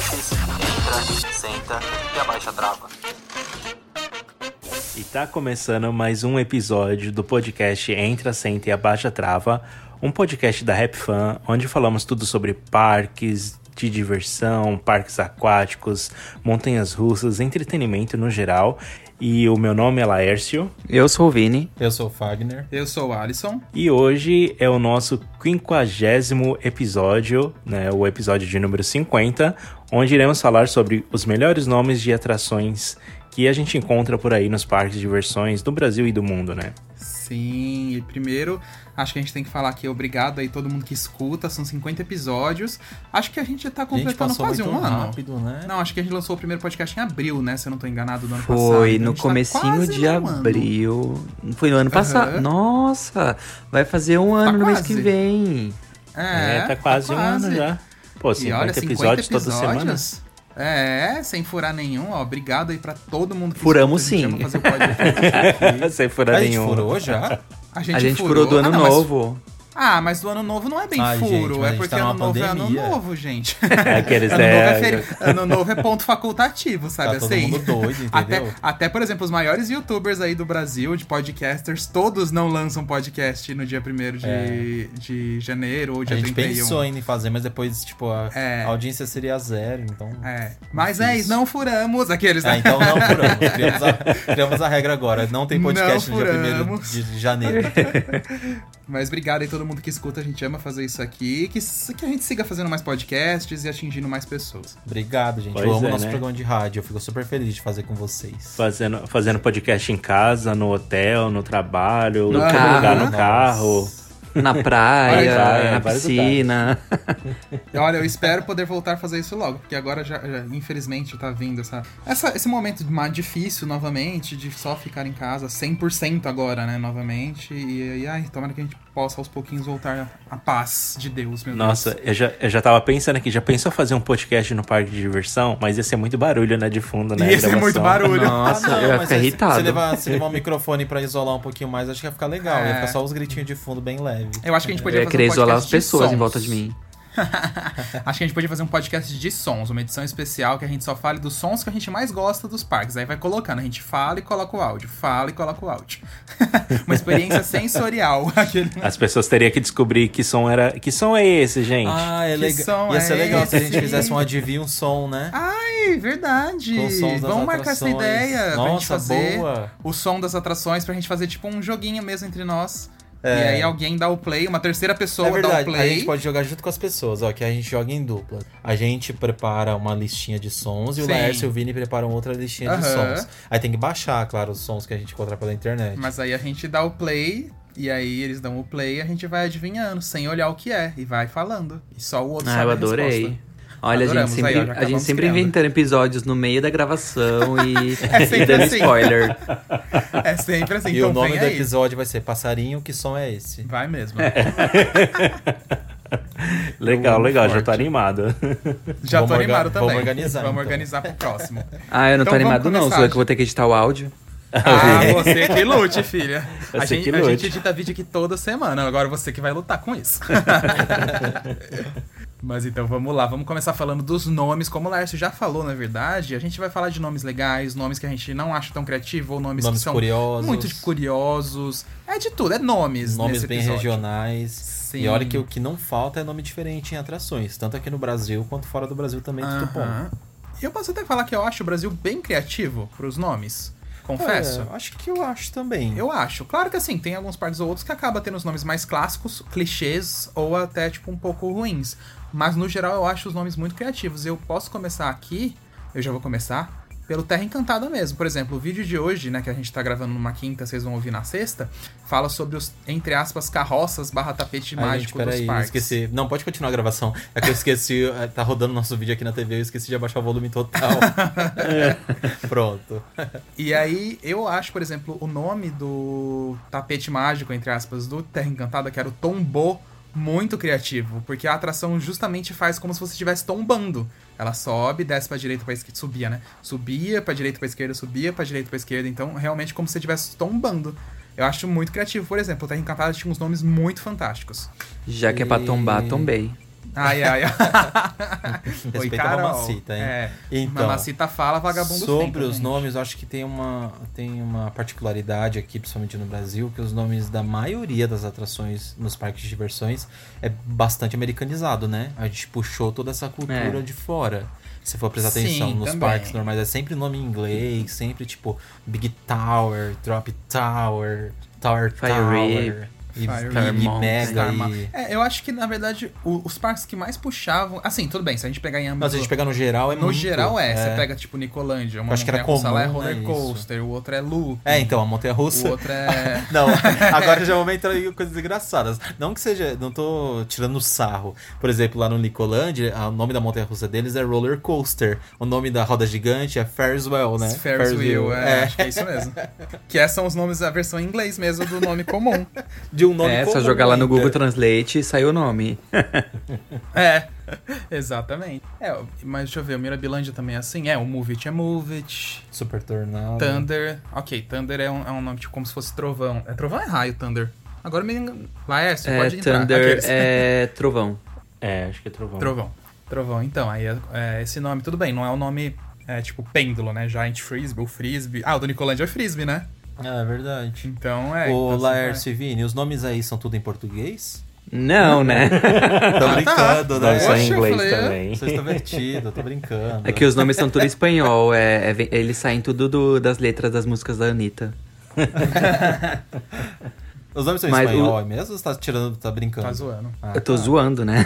Visitantes, entra, senta e abaixa a trava. E tá começando mais um episódio do podcast Entra, Senta e Abaixa Trava, um podcast da Rap Fan, onde falamos tudo sobre parques de diversão, parques aquáticos, montanhas russas, entretenimento no geral. E o meu nome é Laércio. Eu sou o Vini. Eu sou o Fagner. Eu sou o Alisson. E hoje é o nosso quinquagésimo episódio, né, o episódio de número 50, onde iremos falar sobre os melhores nomes de atrações que a gente encontra por aí nos parques de diversões do Brasil e do mundo, né? Sim, e primeiro, acho que a gente tem que falar aqui obrigado aí todo mundo que escuta, são 50 episódios. Acho que a gente já tá completando gente, quase um ano. rápido, né? Não, acho que a gente lançou o primeiro podcast em abril, né? Se eu não tô enganado, do ano Foi passado. A no tá comecinho quase de no ano. abril. Foi no ano passado. Nossa, vai fazer um ano no mês que quase. vem. É, tá quase um ano já. Pô, E 50, olha, 50 episódios toda semana. É, sem furar nenhum, ó. Obrigado aí pra todo mundo que Furamos a gente sim. Sem furar A gente nenhum. furou já? A gente, A gente furou do ano Ah, não, novo. Ah, mas do ano novo não é bem Ai, furo, a é gente porque tá ano novo é ano novo, gente. Aqueles, ano, é, novo é feri- ano novo é ponto facultativo, sabe Tá todo assim? mundo doido, Até, entendeu? até, por exemplo, os maiores youtubers aí do Brasil, de podcasters, todos não lançam podcast no dia 1 de, É. de janeiro ou A dia gente 31. pensou ainda em fazer, mas depois, tipo, a, É. a audiência seria zero, então... É. Mas é Difícil. isso, não furamos aqueles. Ah, então não furamos. Criamos a, criamos a regra agora. Não tem podcast Não no dia 1 furamos. de, de janeiro. Mas obrigado aí todo mundo que escuta, a gente ama fazer isso aqui. Que, que a gente siga fazendo mais podcasts e atingindo mais pessoas. Obrigado, gente. Pois eu amo é, nosso né? programa de rádio. Eu fico super feliz de fazer com vocês. Fazendo, fazendo podcast em casa, no hotel, no trabalho, No carro. lugar, no Nossa. Na praia, na piscina. Olha, eu espero poder voltar a fazer isso logo, porque agora já, já, infelizmente tá vindo essa, essa esse momento mais difícil novamente de só ficar em casa 100% agora, né, novamente. E aí, ai, tomara que a gente possa aos pouquinhos voltar à paz de Deus, meu Nossa, Deus. eu já, eu já tava pensando aqui, já pensou fazer um podcast no parque de diversão? Mas ia ser muito barulho, né, de fundo, né? Ia ser muito barulho. Nossa, Ah, não, eu ia mas ficar se- irritado. Se levar, se levar um microfone pra isolar um pouquinho mais, acho que ia ficar legal. É. Ia ficar só os gritinhos de fundo bem leve. Eu acho que a gente Eu podia ia querer um isolar as pessoas em volta de mim. Acho que a gente podia fazer um podcast de sons, uma edição especial que a gente só fale dos sons que a gente mais gosta dos parques. Aí vai colocando, a gente fala e coloca o áudio, fala e coloca o áudio. uma experiência sensorial. Aquele... As pessoas teriam que descobrir que som era. Que som é esse, gente? Ah, é Que legal. som Ia ser é legal se a gente esse? fizesse um adivinho, um som, né? Ai, verdade. Com sons das Vamos marcar essa atrações. ideia pra gente Nossa, fazer boa. o som das atrações pra gente fazer tipo um joguinho mesmo entre nós. É. E aí alguém dá o play, uma terceira pessoa É dá o verdade, a play. gente pode jogar junto com as pessoas, ó, que a gente joga em dupla. A gente prepara uma listinha de sons e o Sim. Laércio e o Vini preparam outra listinha de Aham. sons. Aí tem que baixar, claro, os sons que a gente encontrar pela internet. Mas aí a gente dá o play, e aí eles dão o play e a gente vai adivinhando, sem olhar o que é, e vai falando. E só o outro Ah, sabe eu a adorei. resposta. Olha, a gente. Aí, sempre, já a gente sempre criando. inventando episódios no meio da gravação e, É e sempre dando assim. spoiler. É sempre assim. E então o nome do aí. episódio vai ser Passarinho, que som é esse? Vai mesmo. Legal, Eu legal, amo já tô forte. animado. Já tô Vamos orga- animado também. vamos organizar, Vamos então. organizar pro próximo. Ah, eu não tô Então vamos animado não, sou eu que vou ter que editar o áudio. Ah, você que lute, filha. A gente, que a lute. gente edita vídeo aqui toda semana, agora você que vai lutar com isso. Mas então vamos lá, vamos começar falando dos nomes. Como o Lércio já falou, na verdade, a gente vai falar de nomes legais, nomes que a gente não acha tão criativo, ou nomes, Nomes que são curiosos. muito curiosos. É de tudo, é nomes. Nomes bem episódio. regionais. Sim. E olha que o que não falta é nome diferente em atrações. Tanto aqui no Brasil quanto fora do Brasil também, tudo bom. Aham. E eu posso até falar que eu acho o Brasil bem criativo pros nomes. Confesso. É, acho que eu acho também. Eu acho. Claro que assim, tem alguns partes ou outros que acaba tendo os nomes mais clássicos, clichês ou até tipo um pouco ruins. Mas no geral eu acho os nomes muito criativos. Eu posso começar aqui, eu já vou começar, pelo Terra Encantada mesmo. Por exemplo, o vídeo de hoje, né, que a gente tá gravando numa quinta, vocês vão ouvir na sexta, fala sobre os, entre aspas, carroças barra tapete Ai, mágico gente, dos peraí, eu parques. esqueci. Não, pode continuar a gravação. É que eu esqueci, é, tá rodando nosso vídeo aqui na TV, eu esqueci de abaixar o volume total. Pronto. E aí, eu acho, por exemplo, o nome do tapete mágico, entre aspas, do Terra Encantada, que era o Tombô, muito criativo, porque a atração justamente faz como se você estivesse tombando. Ela sobe, desce pra direita, pra esquerda, subia, né? Subia pra direita, pra esquerda, subia pra direita, pra esquerda, então realmente como se você estivesse tombando. Eu acho muito criativo, por exemplo, o Terra Encantada tinha uns nomes muito fantásticos. Já que é pra tombar, E- tombei. Ai, ai, ai. Respeita a mamacita, hein? É, Então, mamacita fala, vagabundo Sobre os nomes, eu acho que tem uma, tem uma particularidade aqui, principalmente no Brasil, que os nomes da maioria das atrações nos parques de diversões é bastante americanizado, né? A gente puxou toda essa cultura É. de fora. Se for prestar Sim, atenção nos também. parques normais, é sempre nome em inglês, sempre tipo Big Tower, Drop Tower, Tower Fire Tower. Rip, E, e Mega e... É, eu acho que, na verdade, o- os parques que mais puxavam. Assim, tudo bem, se a gente pegar em ambos. Mas se a gente pegar no geral é no muito. geral é, você pega tipo Nicolândia, uma Acho que era montanha-russa lá é comum, roller né, coaster, o outro é loop. É, então, a Montanha Russa. O outro é. Não, agora já vamos entrar em coisas engraçadas. Não que seja, não tô tirando sarro. Por exemplo, lá no Nicolândia, o nome da montanha russa deles é Roller Coaster. O nome da roda gigante é Ferris Wheel, né? Ferris Wheel, é, acho que é isso mesmo. que esses são os nomes, a versão em inglês mesmo do nome comum. De um nome É, só comum jogar lá no ainda. Google Translate e saiu o nome. É, exatamente. É, mas deixa eu ver, o Mirabilândia também é assim? É, o Move It é Move It. Super Tornado. Thunder. Ok, Thunder é um, é um nome tipo como se fosse trovão. É trovão é raio, Thunder? Agora me engano. Laércio, É, pode entrar. Thunder Aqueles. é trovão. É, acho que é trovão. Trovão. Trovão, então, aí é, é, esse nome, tudo bem, não é o nome, é, tipo, pêndulo, né? Giant Frisbee, o Frisbee. Ah, o do Nicolândia é Frisbee, né? Ah, é verdade. Então, é. Ô, então, Laércio e Vini, os nomes aí são tudo em português? Não, né? Tô brincando, Não, né? só em eu inglês falei, é? também. Vocês estão divertidos, tô brincando. É que os nomes são tudo espanhol, é, é eles saem tudo do- das letras das músicas da Anitta. Os nomes são Mas espanhol o- é mesmo ou você tá tirando, tá brincando? Tá zoando. Ah, Eu tô tá. zoando, né?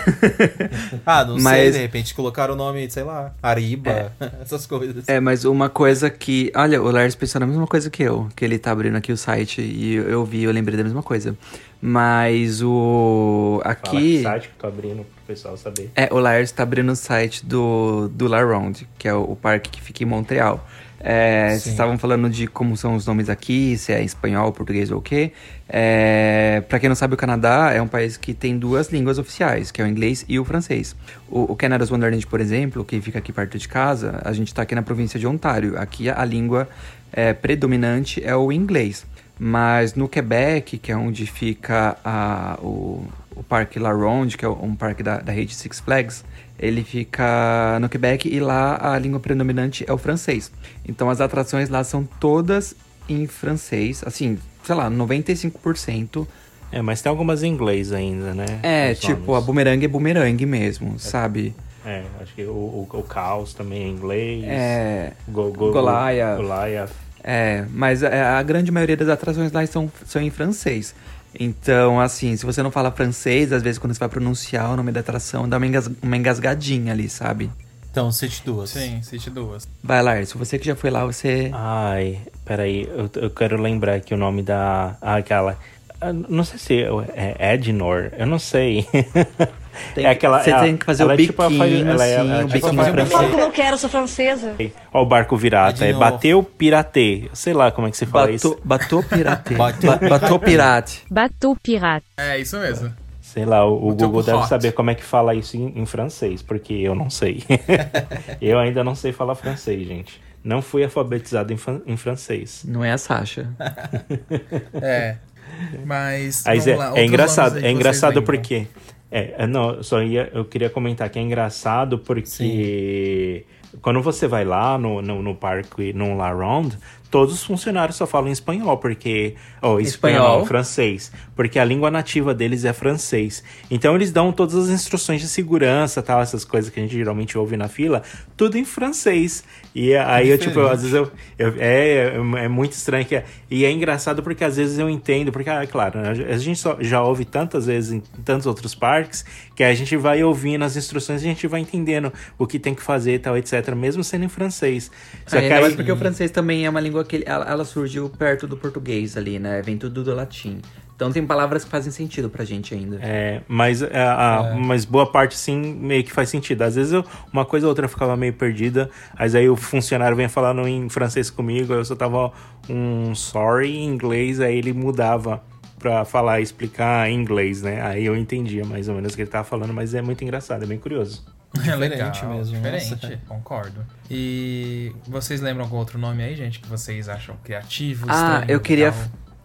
Ah, não sei, Mas- de repente colocaram o nome, sei lá, Ariba, essas coisas. É, mas uma coisa que. Olha, o Lars pensou na mesma coisa que eu, que ele tá abrindo aqui o site e eu, vi, eu lembrei da mesma coisa. Mas o. Fala Aqui. que site que eu tô abrindo pro pessoal saber. É, o Lars tá abrindo o site do, do La Ronde, que é o, o parque que fica em Montreal. É, vocês estavam falando de como são os nomes aqui, se é espanhol, português ou o quê. É, para quem não sabe, o Canadá é um país que tem duas línguas oficiais, que é o inglês e o francês. O, o Canada's Wonderland, por exemplo, que fica aqui perto de casa, a gente tá aqui na província de Ontário. Aqui a, a língua é, predominante é o inglês. Mas no Quebec, que é onde fica a, o, o Parque La Ronde, que é um parque da, da rede Six Flags, ele fica no Quebec e lá a língua predominante é o francês. Então as atrações lá são todas em francês, assim, sei lá, 95%. É, mas tem algumas em inglês ainda, né? É, Os tipo, a nomes. bumerangue é bumerangue mesmo, sabe? É, acho que o, o, o Caos também é inglês. É. Go, go, Goliath. Goliath. É, mas a, a grande maioria das atrações lá são, são em francês. Então, assim, se você não fala francês, às vezes quando você vai pronunciar o nome da atração, dá uma, engas- uma engasgadinha ali, sabe? Então, cite duas. Sim, City duas. Vai, Lars, você que já foi lá, você. Ai, peraí, eu, eu quero lembrar aqui o nome da. Ah, aquela. Não sei se é Ednor, eu não sei. Tem é que- aquela, você ela- tem que fazer o é tipo biquinho, ela é- assim, ela é o tipo a biquinho francês. Como eu quero, sou francesa. Ó, o barco virata. É bateu, piratê. Sei lá como é que você fala isso. Batou. Bateu- Ba- Batou pirate. Bateau pirate. É isso mesmo. Sei lá, o, o Bateu Google deve hot. saber como é que fala isso em, em francês, porque eu não sei. eu ainda não sei falar francês, gente. Não fui alfabetizado em, em francês. Não é a Sasha. É. Mas. Mas vamos é, lá, é engraçado, aí é engraçado porque. É, é, não, só ia, eu queria comentar que é engraçado porque quando você vai lá no, no, no parque, no La Ronde, todos os funcionários só falam espanhol, porque. Oh, espanhol, Espanhol. francês. Porque a língua nativa deles é francês. Então eles dão todas as instruções de segurança, tal, essas coisas que a gente geralmente ouve na fila, tudo em francês. E aí eu, tipo, eu, às vezes eu. eu- é, é muito estranho que é. E é engraçado porque às vezes eu entendo, porque, ah, claro, né, a gente só- já ouve tantas vezes em tantos outros parques que a gente vai ouvindo as instruções e a gente vai entendendo o que tem que fazer e tal, etc., mesmo sendo em francês. Só Ainda que aí, mais porque o francês também é uma língua que ele- ela, ela surgiu perto do português ali, né? Vem tudo do latim. Então tem palavras que fazem sentido pra gente ainda. É, mas, é, a- mas boa parte sim meio que faz sentido. Às vezes eu, uma coisa ou outra ficava meio perdida, mas aí o funcionário vem falando em francês comigo, eu só tava um sorry em inglês, aí ele mudava pra falar e explicar em inglês, né? Aí eu entendia mais ou menos o que ele tava falando, mas é muito engraçado, é bem curioso. É legal, Diferente mesmo, Diferente, nossa. concordo. E vocês lembram algum outro nome aí, gente, que vocês acham criativo, Ah, estranho, eu queria,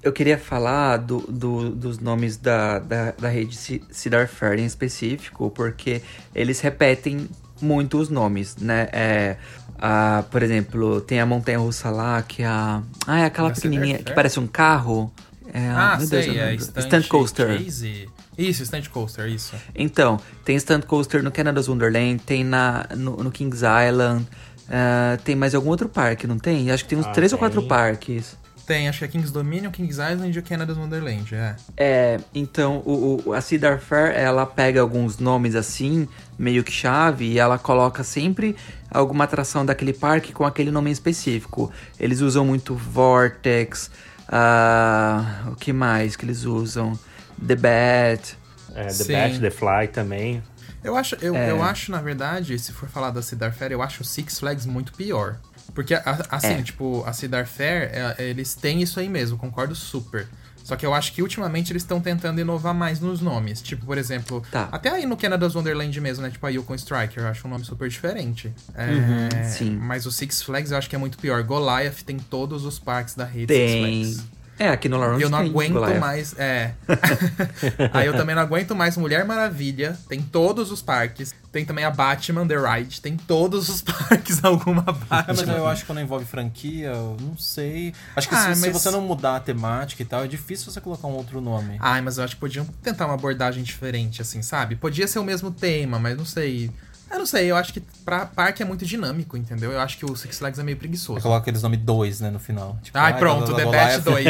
eu queria falar do, do- dos nomes da, da, da rede Cedar Fair em específico, porque eles repetem muito os nomes, né? É, a, por exemplo, tem a montanha russa lá, que é a. Ah, é aquela Da pequenininha que parece um carro. É, Ah, meu sei, Deus, eu é. Stunt, Stunt Coaster. Chase. Isso, Stunt Coaster, isso. Então, tem Stunt Coaster no Canada's Wonderland, tem na, no, no Kings Island, ah, tem mais algum outro parque, não tem? Acho que tem uns Ah, três ou tem. quatro parques. Tem, acho que é Kings Dominion, Kings Island e o Canada's Wonderland, é. É, então o, o- a Cedar Fair, ela pega alguns nomes assim, meio que chave, e ela coloca sempre alguma atração daquele parque com aquele nome específico. Eles usam muito Vortex, ah, o que mais que eles usam? The Bat. É, the Sim. Bat, The Fly também. Eu acho, eu, É. eu acho, na verdade, se for falar da Cedar Fair, eu acho o Six Flags muito pior. Porque, assim, É. tipo, a Cedar Fair, é- eles têm isso aí mesmo, concordo super. Só que eu acho que ultimamente eles estão tentando inovar mais nos nomes. Tipo, por exemplo, Tá. até aí no Canada's Wonderland mesmo, né? Tipo a Yukon Striker, eu acho um nome super diferente. É, Uhum, sim. Mas o Six Flags eu acho que é muito pior. Goliath tem todos os parques da rede Tem. Six Flags. É, aqui no Lawrence Eu não tem aguento Goliath. mais. É. Aí eu também não aguento mais Mulher Maravilha. Tem todos os parques. Tem também a Batman The Ride. Tem todos os parques alguma É, mas Batman. eu acho que quando envolve franquia, eu não sei. Acho que Ah, se, se mas- você não mudar a temática e tal, é difícil você colocar um outro nome. Ai, mas eu acho que podiam tentar uma abordagem diferente, assim, sabe? Podia ser o mesmo tema, mas não sei. Eu não sei, eu acho que pra parque é muito dinâmico, entendeu? Eu acho que o Six Flags é meio preguiçoso. Coloca aqueles nomes 2, né, no final. Tipo, Ai, pronto, The Bat 2.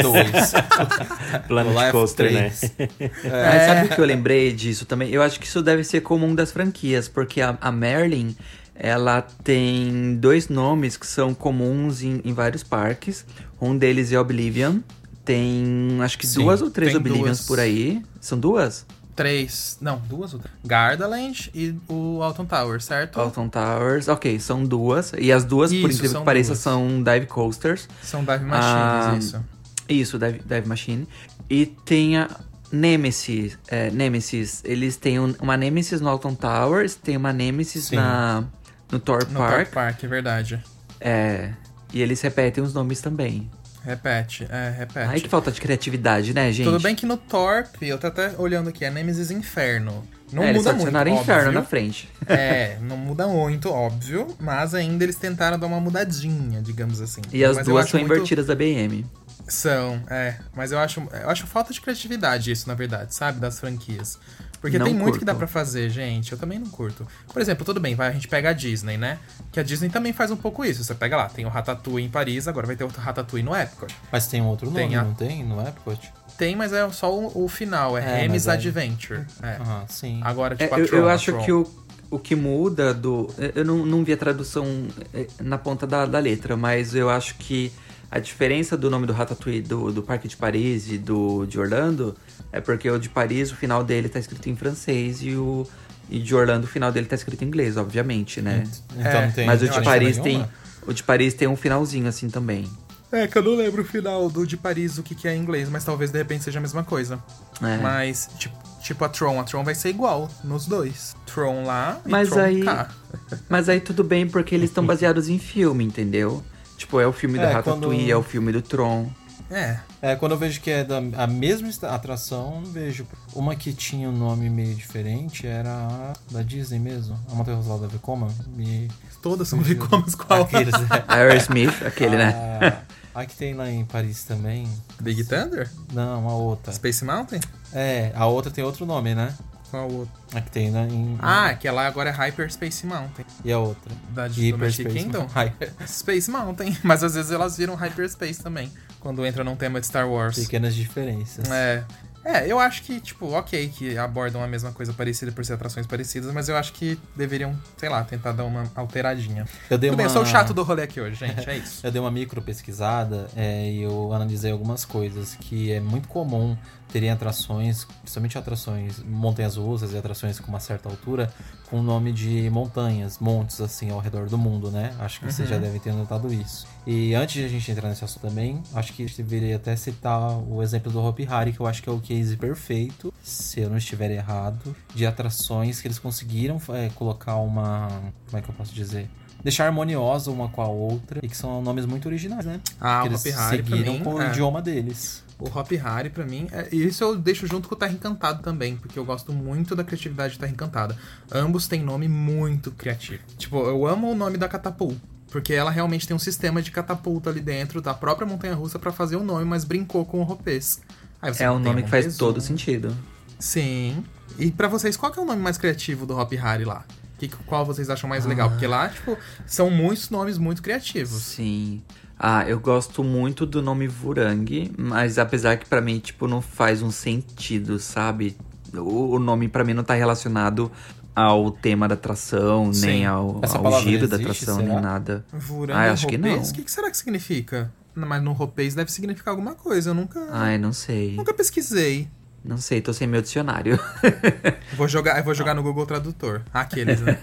Planet Goliath Coaster, né? 3. Mas sabe o que eu lembrei disso também? Eu acho que isso deve ser comum das franquias, porque a, a Merlin, ela tem dois nomes que são comuns em, em vários parques. Um deles é Oblivion. Tem acho que Sim, duas ou três Oblivions duas. por aí. São duas? Três. Não, duas ou três? Gardaland e o Alton Tower, certo? Alton Towers, ok, são duas. E as duas, por Isso, incrível são que pareça, duas. são dive coasters. São Dive Ah, Machines, isso. Isso, Dive, Dive Machine. E tem a Nemesis. É, Nemesis. Eles têm um- uma Nemesis no Alton Towers, tem uma Nemesis Sim. na, no Thor No Park. Park Park, é verdade. É, e eles repetem os nomes também. Repete, é, repete. Ai, que falta de criatividade, né, gente? Tudo bem que no Torp, eu tô até olhando aqui, é Nemesis Inferno. Não é, eles muda muito, adicionaram inferno óbvio. na frente. É, não muda muito, óbvio, mas ainda eles tentaram dar uma mudadinha, digamos assim. E as Mas duas são muito- invertidas da BM. São, é. Mas eu acho, eu acho falta de criatividade isso, na verdade, sabe? Das franquias. Porque Não tem muito que curto. dá pra fazer, gente. Eu também não curto. Por exemplo, tudo bem, vai, a gente pega a Disney, né? Que a Disney também faz um pouco isso. Você pega lá, tem o Ratatouille em Paris, agora vai ter outro Ratatouille no Epcot. Mas tem um outro nome, Tem a- não tem? No Epcot? Tem, mas é só o, o final, é, É, Remy's aí- Adventure. É. Ah, sim. Agora, É, tipo, a eu, Tron, eu a acho Tron. que o, o que muda do. Eu não, não vi a tradução eh, na ponta da, da letra, mas eu acho que A diferença do nome do Ratatouille do, do Parque de Paris e do de Orlando é porque o de Paris, o final dele tá escrito em francês e o e de Orlando, o final dele tá escrito em inglês, obviamente, né? Então É, não tem. Mas o de Paris tem. O de Paris tem um finalzinho assim também. É, que eu não lembro o final do de Paris, o que, que é em inglês, mas talvez de repente seja a mesma coisa. É. Mas, tipo, tipo a Tron, a Tron vai ser igual nos dois. Tron lá e Mas Tron aí- cá. Mas aí tudo bem, porque eles estão baseados em filme, entendeu? Tipo, é o filme do É, Ratatouille, quando- é o filme do Tron. É. É, quando eu vejo que é da a mesma atração, eu não vejo. Uma que tinha um nome meio diferente era a da Disney mesmo. A Montanha Russa lá da Vekoma. Me... Todas são Vicomas qual? Aqueles, é. Aerosmith, aquele, né? A, a que tem lá em Paris também. Big Thunder? Não, a outra. Space Mountain? É, a outra tem outro nome, né? Qual outro? A que tem lá em. Ah, que lá agora é Hyperspace Mountain. E a outra? Da Hyperspace Kingdom? Hyper- Space Mountain. Mas às vezes elas viram Hyperspace também. Quando entra num tema de Star Wars. Pequenas diferenças. É. É, eu acho que, tipo, ok que abordam a mesma coisa parecida por ser atrações parecidas, mas eu acho que deveriam, sei lá, tentar dar uma alteradinha. Eu dei Tudo bem, eu uma- sou o chato do rolê aqui hoje, gente, é isso. Eu dei uma micro pesquisada é, e eu analisei algumas coisas que é muito comum terem atrações, principalmente atrações, montanhas russas e atrações com uma certa altura, com o nome de montanhas, montes assim ao redor do mundo, né? Acho que vocês já devem ter notado isso. E antes de a gente entrar nesse assunto também, acho que a gente deveria até citar o exemplo do Hopi Hari, que eu acho que é o case perfeito, se eu não estiver errado, de atrações que eles conseguiram é, colocar uma. Como é que eu posso dizer? Deixar harmoniosa uma com a outra e que são nomes muito originais, né? Ah, que o eles Hopi Hari seguiram mim, com o é. idioma deles. O Hop Hari, pra mim, é, e isso eu deixo junto com o Terra Encantado também, porque eu gosto muito da criatividade de Terra Encantada. Ambos têm nome muito criativo. Tipo, eu amo o nome da Catapult. Porque ela realmente tem um sistema de catapulta ali dentro da própria montanha russa pra fazer o nome, mas brincou com o Ropês. É um nome que faz Montezuma. todo sentido. Sim. E pra vocês, qual que é o nome mais criativo do Hop Hari lá? Que, qual vocês acham mais legal? Porque lá, tipo, são muitos nomes muito criativos. Sim. Ah, eu gosto muito do nome Vurang, mas apesar que pra mim, tipo, não faz um sentido, sabe? O, o nome pra mim não tá relacionado ao tema da atração, Sim. nem ao, ao giro da atração, será? nem nada. Vurang Ah, acho que não. O que, que será que significa? Mas no Ropês deve significar alguma coisa. Eu nunca, Ai, não sei. nunca pesquisei. Não sei, tô sem meu dicionário. Vou jogar, eu vou jogar no Google Tradutor. Aqueles, né?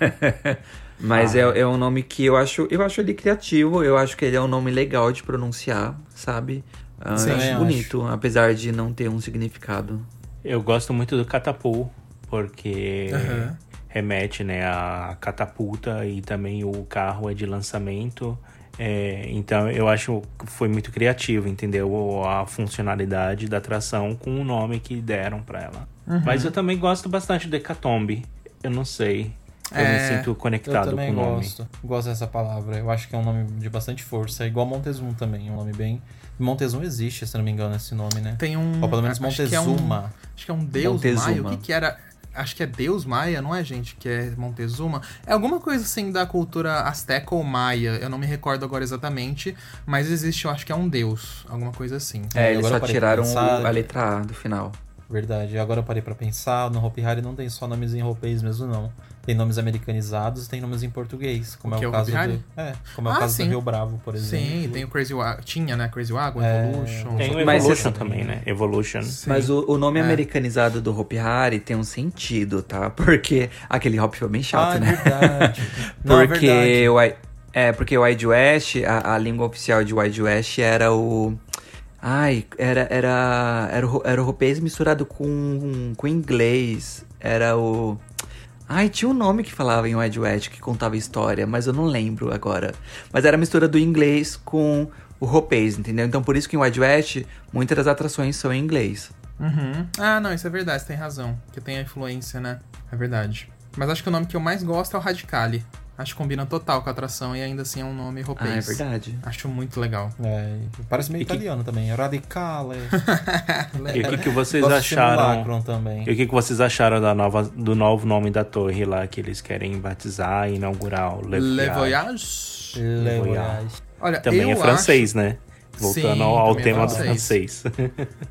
Mas Ah. é, é um nome que eu acho, eu acho ele criativo, eu acho que ele é um nome legal de pronunciar, sabe? Ah, Sim, eu acho eu bonito, apesar de não ter um significado. Eu gosto muito do catapult, porque Aham. remete né, a catapulta e também o carro é de lançamento. É, então eu acho que foi muito criativo, entendeu? A funcionalidade da atração com o nome que deram pra ela. Uhum. Mas eu também gosto bastante de Hecatombe. Eu não sei. Eu É, me sinto Eu conectado com também o nome. gosto. Gosto dessa palavra. Eu acho que é um nome de bastante força. É igual Montezum também. Um nome bem. Montezum existe, se não me engano, esse nome, né? Tem um. Ou pelo menos acho que é um- Montezuma. Acho que é um deus Montezuma. maia. O que que era? Acho que é deus maia, não é, gente? Que é Montezuma. É alguma coisa assim da cultura asteca ou maia. Eu não me recordo agora exatamente. Mas existe, eu acho que é um deus. Alguma coisa assim. É, E eles agora só tiraram pensar- a letra A do final. Verdade. E agora eu parei pra pensar. No Hopi Hari não tem só nomes em roupês mesmo, não. Tem nomes americanizados e tem nomes em português. Como O é o é o caso Hopi Hari? do. É, como é o Ah, caso sim. do Rio Bravo, por exemplo. Sim, tem o Crazy Wagon. Tinha, né? Crazy Wagon, É, Evolution. Tem o Mas Evolution esse- também, né? Evolution. Sim. Mas o, o nome É. americanizado do Hopi Hari tem um sentido, tá? Porque aquele Hop foi bem chato, Ah, é né? verdade. Não, é porque verdade. o, é, porque o Wide West, a, a língua oficial de Wide West era o. Ai, era, era, era, o, era o ropês misturado com, com inglês. Era o. Ai, tinha um nome que falava em Wide West que contava história, mas eu não lembro agora. Mas era a mistura do inglês com o ropês, entendeu? Então por isso que em Wide West muitas das atrações são em inglês. Uhum. Ah, não, isso é verdade, você tem razão. Que tem a influência, né? É verdade. Mas acho que o nome que eu mais gosto é o Radicali. Acho que combina total com a atração e ainda assim é um nome Ah, é verdade. Acho muito legal. É, parece meio E que- italiano também. Radicale. E o que, que vocês Gosto acharam? Também. E o que, que vocês acharam da nova, do novo nome da torre lá que eles querem batizar e inaugurar? O Le Le Voyage. Le Voyage. Olha, Também eu é francês, né? Sim, Voltando ao, ao também é tema do francês. francês.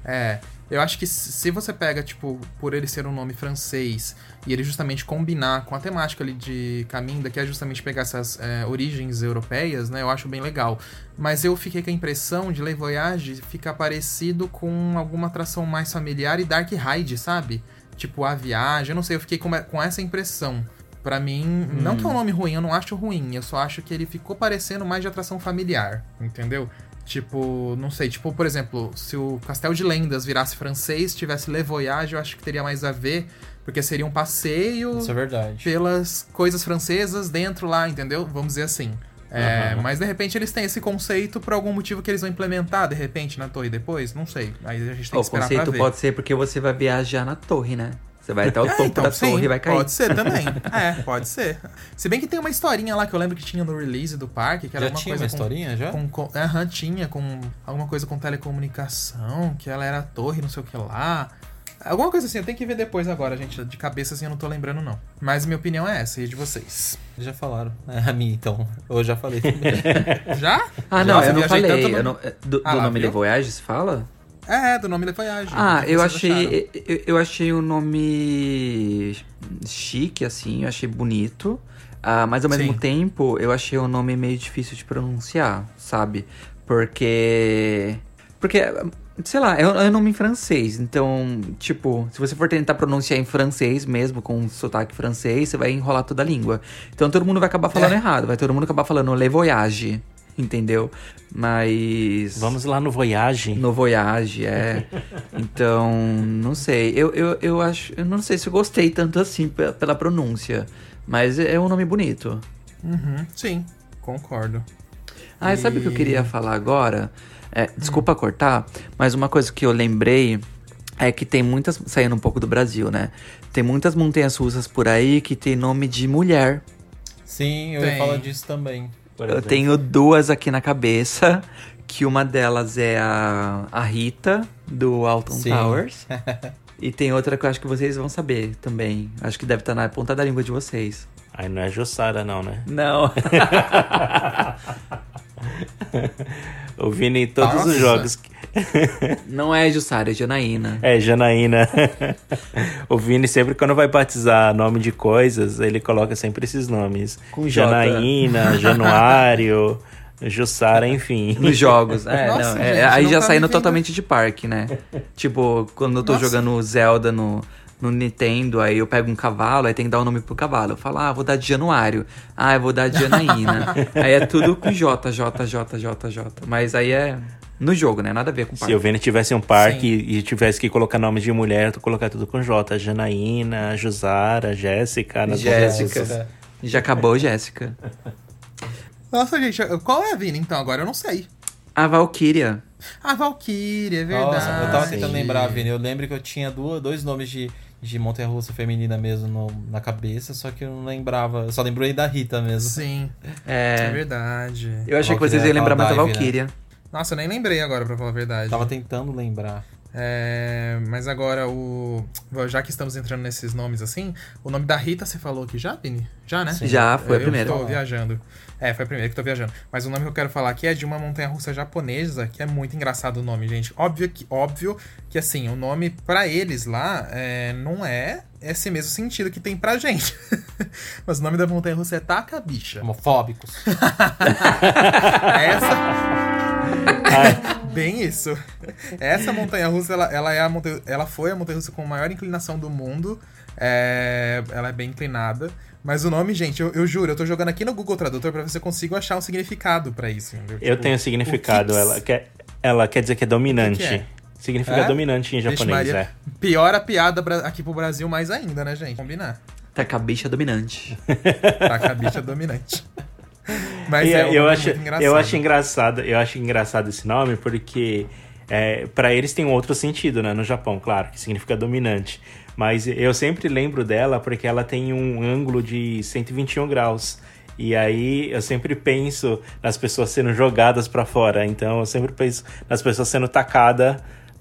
É, Eu acho que se você pega, tipo, por ele ser um nome francês e ele justamente combinar com a temática ali de Caminda, que é justamente pegar essas é, origens europeias, né? Eu acho bem legal. Mas eu fiquei com a impressão de Le Voyage ficar parecido com alguma atração mais familiar e Dark Ride, sabe? Tipo, a viagem, eu não sei, eu fiquei com, essa impressão. Pra mim, hum. não que é um nome ruim, eu não acho ruim, eu só acho que ele ficou parecendo mais de atração familiar, entendeu? Tipo, não sei, tipo, por exemplo, se o Castelo de Lendas virasse francês, tivesse Le Voyage, eu acho que teria mais a ver, porque seria um passeio Isso é verdade. pelas coisas francesas dentro lá, entendeu? Vamos dizer assim. É, uhum. Mas de repente eles têm esse conceito por algum motivo que eles vão implementar, de repente, na torre depois? Não sei. Aí a gente tem que esperar O conceito pode ser porque você vai viajar na torre, né? Você vai até o é, topo então, da sim, torre e vai cair. Pode ser também. é, pode ser. Se bem que tem uma historinha lá que eu lembro que tinha no release do parque, que era já uma tinha coisa. uma historinha já? Com, com, uhum, tinha, com alguma coisa com telecomunicação, que ela era a torre, não sei o que lá. Alguma coisa assim, eu tenho que ver depois agora, gente. De cabeça assim eu não tô lembrando, não. Mas minha opinião é essa, e de vocês? Já falaram. É a minha, então. Eu já falei já? Ah, não, já, eu não falei. Eu não, do, ah, do nome Le Voyage, se fala? É, do nome Le Voyage. Ah, eu achei, eu, eu, achei o nome chique, assim, eu achei bonito. Uh, mas ao mesmo Sim. tempo, eu achei o nome meio difícil de pronunciar, sabe? Porque. Porque, sei lá, é um, nome em francês. Então, tipo, se você for tentar pronunciar em francês mesmo, com um sotaque francês, você vai enrolar toda a língua. Então todo mundo vai acabar falando é. errado. Vai todo mundo acabar falando Le Voyage entendeu? Mas. Vamos lá no Voyage. No Voyage, é. então, não sei. Eu, eu, eu acho. Eu não sei se eu gostei tanto assim pela pronúncia. Mas é um nome bonito. Uhum, sim, concordo. Ah, e... sabe o que eu queria falar agora? É, desculpa hum. cortar, mas uma coisa que eu lembrei é que tem muitas. Saindo um pouco do Brasil, né? Tem muitas montanhas russas por aí que tem nome de mulher. Sim, eu tem. ia falar disso também. Eu tenho duas aqui na cabeça, que uma delas é a, a Rita, do Alton Sim. Towers. e tem outra que eu acho que vocês vão saber também. Acho que deve estar na ponta da língua de vocês. Aí não é Jussara não, né? Não. o Vini em todos Nossa. os jogos. Não é Jussara, é Janaína. É, Janaína. o Vini sempre quando vai batizar nome de coisas, ele coloca sempre esses nomes. Com Janaína, Januário, Jussara, enfim. Nos jogos. É, Nossa, não, é, gente, aí já saindo totalmente de parque, né? Tipo, quando eu tô Nossa. jogando Zelda no, no Nintendo, aí eu pego um cavalo, aí tem que dar o um nome pro cavalo. Eu falo, ah, vou dar de Januário. Ah, eu vou dar de Janaína. aí é tudo com J, J, J, J, J. Mas aí é no jogo, né? Nada a ver com o parque. Se o Vini tivesse um parque e, e tivesse que colocar nome de mulher, tu colocar tudo com J. Janaína, Jusara, Jéssica. Jéssica. Já acabou, Jéssica. Nossa, gente, qual é a Vini então? Agora eu não sei. A Valkyria. A Valkyria, é verdade. Nossa, eu tava tentando lembrar, Vini. Eu lembro que eu tinha duas, dois nomes de, de montanha russa feminina mesmo no, na cabeça, só que eu não lembrava. Eu só lembrei da Rita mesmo. Sim. É, é verdade. Eu achei Valkyria que vocês iam lembrar mais da Valkyria. Né? Nossa, eu nem lembrei agora, pra falar a verdade. Tava tentando lembrar. É, mas agora, o já que estamos entrando nesses nomes assim, o nome da Rita você falou aqui já, Vini? Já, né? Sim. Já, foi eu, a primeira. Eu tô viajando. É, foi a primeira que eu tô viajando. Mas o nome que eu quero falar aqui é de uma montanha russa japonesa, que é muito engraçado o nome, gente. Óbvio que, óbvio que assim, o nome para eles lá é, não é esse mesmo sentido que tem pra gente. Mas o nome da montanha russa é Taka Bicha. Homofóbicos. Essa. Bem isso. Essa montanha russa, ela, ela, é a montanha, ela foi a montanha russa com a maior inclinação do mundo. É, ela é bem inclinada. Mas o nome, gente, eu, eu, juro, eu tô jogando aqui no Google Tradutor pra ver se eu consigo achar um significado para isso. Entendeu? Eu tipo, tenho significado. Ela quer, ela quer dizer que é dominante. Que que é? Significa é? dominante em japonês, Maria, é. Pior a piada aqui pro Brasil mais ainda, né, gente? Combinar. Tacabicha dominante. Tacabicha dominante. Mas é, eu, acho, eu acho engraçado, eu acho engraçado esse nome porque é, para eles tem um outro sentido, né? No Japão, claro, que significa dominante. Mas eu sempre lembro dela porque ela tem um ângulo de 121 graus. E aí eu sempre penso nas pessoas sendo jogadas para fora. Então eu sempre penso nas pessoas sendo tacadas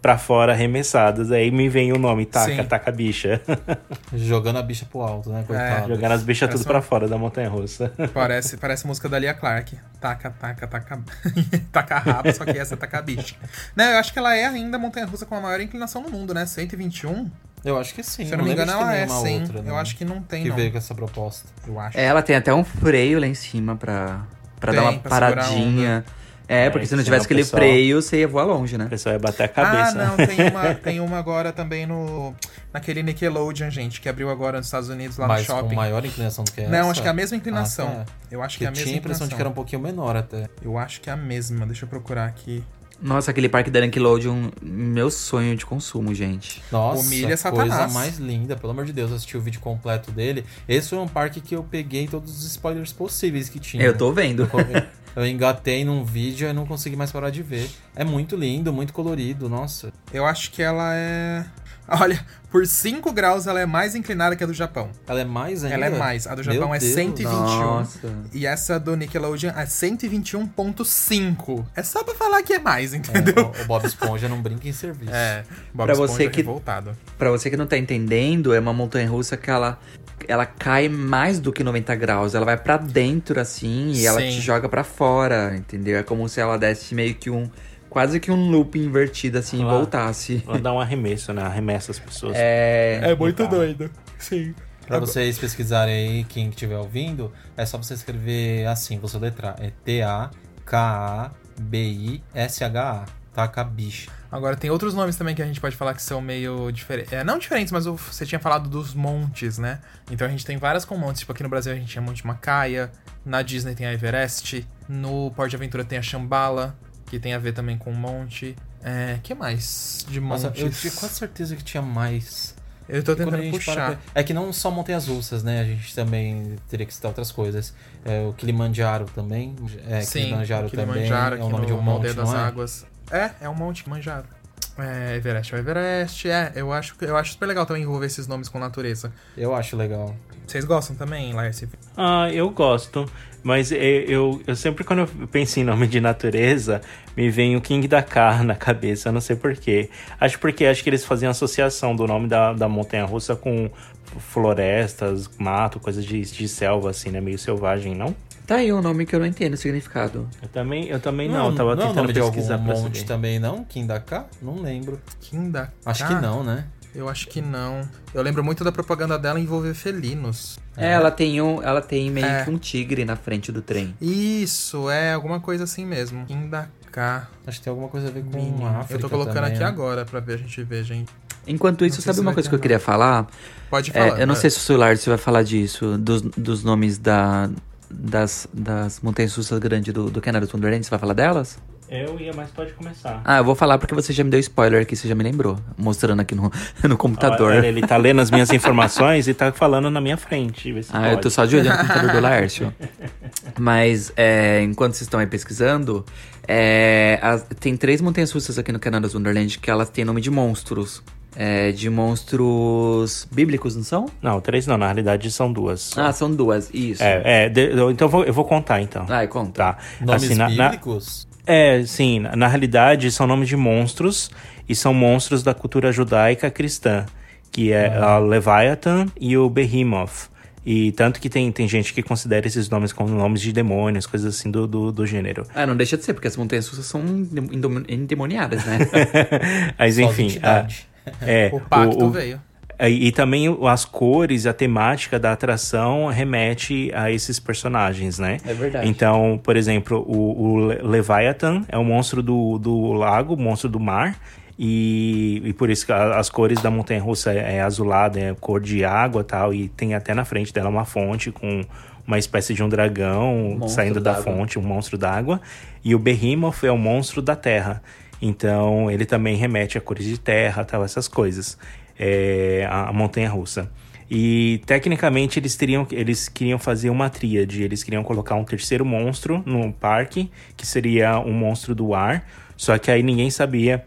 pra fora arremessadas. Aí me vem o nome, taca, Sim. taca bicha. Jogando a bicha pro alto, né? Coitado. Jogando as bichas tudo Parece pra uma- fora da montanha russa. Parece, parece música da Lia Clark. Taca, taca, taca. taca rabo, só que essa é taca bicha. Né, eu acho que ela é ainda a montanha russa com a maior inclinação do mundo, né? 121. Eu acho que sim. Se eu não me engano, ela é, sim. outra, eu não, acho que não tem, Que não. veio com essa proposta. Eu acho. É, ela tem até um freio lá em cima pra, pra Tem, dar uma pra a paradinha. É, porque se não senão tivesse o aquele pessoal- freio, você ia voar longe, né? O pessoal ia bater a Ah, cabeça. não, tem uma, tem uma agora também no. Naquele Nickelodeon, gente, que abriu agora nos Estados Unidos, lá Mas no shopping. com maior inclinação do que essa. Não, acho que é a mesma inclinação. Ah, tá. Eu acho que Que é eu a mesma tinha a impressão de que era um pouquinho menor até. Eu acho que é a mesma. Deixa eu procurar aqui. Nossa, aquele parque da Nickelodeon, meu sonho de consumo, gente. Nossa, Humilha coisa Satanás. mais linda, pelo amor de Deus, eu assisti o vídeo completo dele. Esse foi um parque que eu peguei todos os spoilers possíveis que tinha. Eu tô vendo. Eu engatei num vídeo e não consegui mais parar de ver. É muito lindo, muito colorido, nossa. Eu acho que ela é. Olha, por 5 graus ela é mais inclinada que a do Japão. Ela é mais ainda? Ela é mais. A do Meu Japão é Deus. 121. Nossa. E essa do Nickelodeon é 121.5. É só pra falar que é mais, É, entendeu? o, o Bob Esponja não brinca em serviço. É. Bob Pra Esponja você que- revoltado. Pra você que não tá entendendo, é uma montanha russa que ela, ela cai mais do que 90 graus. Ela vai pra dentro, assim, e ela Sim. te joga pra fora, entendeu? É como se ela desse meio que um. Quase que um loop invertido, assim, e Lá. voltasse. Ela dá um arremesso, né? Arremessa as pessoas. É. muito doido. Sim. Pra vocês pesquisarem aí, quem estiver ouvindo, é só você escrever assim, você letrar. É T-A-K-A-B-I-S-H-A. Taca bicha. Agora tem outros nomes também que a gente pode falar que são meio diferentes. É, não diferentes, mas você tinha falado dos montes, né? Então a gente tem várias com montes. Tipo, aqui no Brasil a gente tinha Monte Macaia. Na Disney tem a Everest. No Porto de Aventura tem a Shambhala, que tem a ver também com um monte. É, que mais de montes? Nossa, eu tinha quase certeza que tinha mais. Eu tô tentando para puxar. pra- É que não só montanhas russas, né? A gente também teria que citar outras coisas. É, o Kilimanjaro também. É, Sim, Kilimanjaro, Kilimanjaro, também. É o nome de um monte, das é? Águas. É, é um monte Kilimanjaro. É, Everest é o Everest. É, eu acho, eu acho super legal também envolver esses nomes com natureza. Eu acho legal. Vocês gostam também, Laércio? Ah, eu gosto. Mas eu, eu, eu sempre, quando eu penso em nome de natureza, me vem o King Dakar na cabeça. Eu não sei porquê. Acho porque acho que eles faziam associação do nome da, da montanha russa com florestas, mato, coisas de, de selva, assim, né? Meio selvagem, não? Tá aí um nome que eu não entendo o significado. Eu também, eu também não. eu tava não é o tentando nome de algum pesquisar pra monte saber. também, não? Kindaka? Não lembro. Kinda. Acho que não, né? Eu acho que não. Eu lembro muito da propaganda dela envolver felinos. É, ela tem um. Ela tem meio É. que um tigre na frente do trem. Isso, é alguma coisa assim mesmo. Kindaká. Acho que tem alguma coisa a ver com Mini. África Eu tô colocando também, aqui né? agora pra ver, a gente ver, gente. Enquanto isso, Não sabe se uma coisa que eu não. queria falar? Pode É, falar. eu não sei se o celular você vai falar disso, dos, dos nomes da, das, das montanhas russas grandes do, do Canada Wonderland, você vai falar delas? Eu ia, mas pode começar. Ah, eu vou falar porque você já me deu spoiler aqui, você já me lembrou, mostrando aqui no, no computador. Olha, ele tá lendo as minhas informações e tá falando na minha frente. Ah, eu pode. tô só de olho no computador do Laércio. Mas, é, enquanto vocês estão aí pesquisando, é, as- tem três montanhas russas aqui no Canada's Wonderland que elas têm nome de monstros. É, de monstros bíblicos, não são? Não, três não, na realidade são duas. Ah, são duas, isso. É, é, de- então eu vou, eu vou contar então. Ai, conta. Tá. Nomes Assim, na- na- bíblicos? É, sim, na, na realidade são nomes de monstros e são monstros da cultura judaica cristã, que é a Leviathan e o Behemoth. E tanto que tem, tem gente que considera esses nomes como nomes de demônios, coisas assim do, do, do gênero. Ah, não deixa de ser, porque as montanhas russas são endem- endemoniadas, né? Mas enfim. a- é, O pacto o- veio. É, E também o- as cores, a temática da atração remete a esses personagens, né? É verdade. Então, por exemplo, o, o Le- Leviathan é um monstro do, do lago, monstro do mar. E, e por isso que as cores da montanha russa é, é azulada, é cor de água e tal. E tem até na frente dela uma fonte com uma espécie de um dragão Monstro saindo da fonte, um monstro d'água. E o Behemoth é o monstro da terra. Então ele também remete a cores de terra, tal, essas coisas. É, a, a montanha russa. E tecnicamente eles teriam, eles queriam fazer uma tríade. Eles queriam colocar um terceiro monstro no parque, que seria um monstro do ar. Só que aí ninguém sabia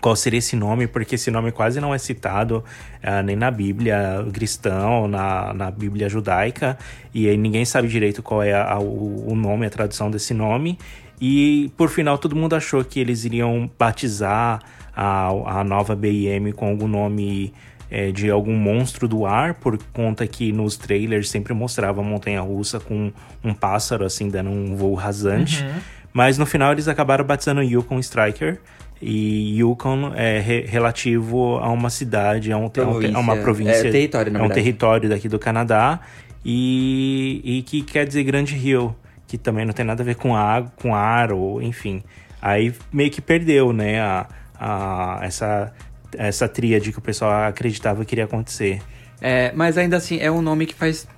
qual seria esse nome, porque esse nome quase não é citado ah, nem na Bíblia cristã, na, na Bíblia judaica, e aí ninguém sabe direito qual é a- o, o nome, a tradução desse nome. E por final todo mundo achou que eles iriam batizar a, a nova BIM com algum nome é, de algum monstro do ar, por conta que nos trailers sempre mostrava a montanha russa com um pássaro assim dando um voo rasante. Uhum. Mas no final eles acabaram batizando Yukon Striker. E Yukon é re- relativo a uma cidade, a, um, a um- a uma Província. província. É, território, na É um verdade. território daqui do Canadá. E, e que quer dizer Grande Rio, que também não tem nada a ver com água, com ar, ou enfim. Aí meio que perdeu, né, a, a, essa, essa tríade que o pessoal acreditava que iria acontecer. É, mas ainda assim, é um nome que faz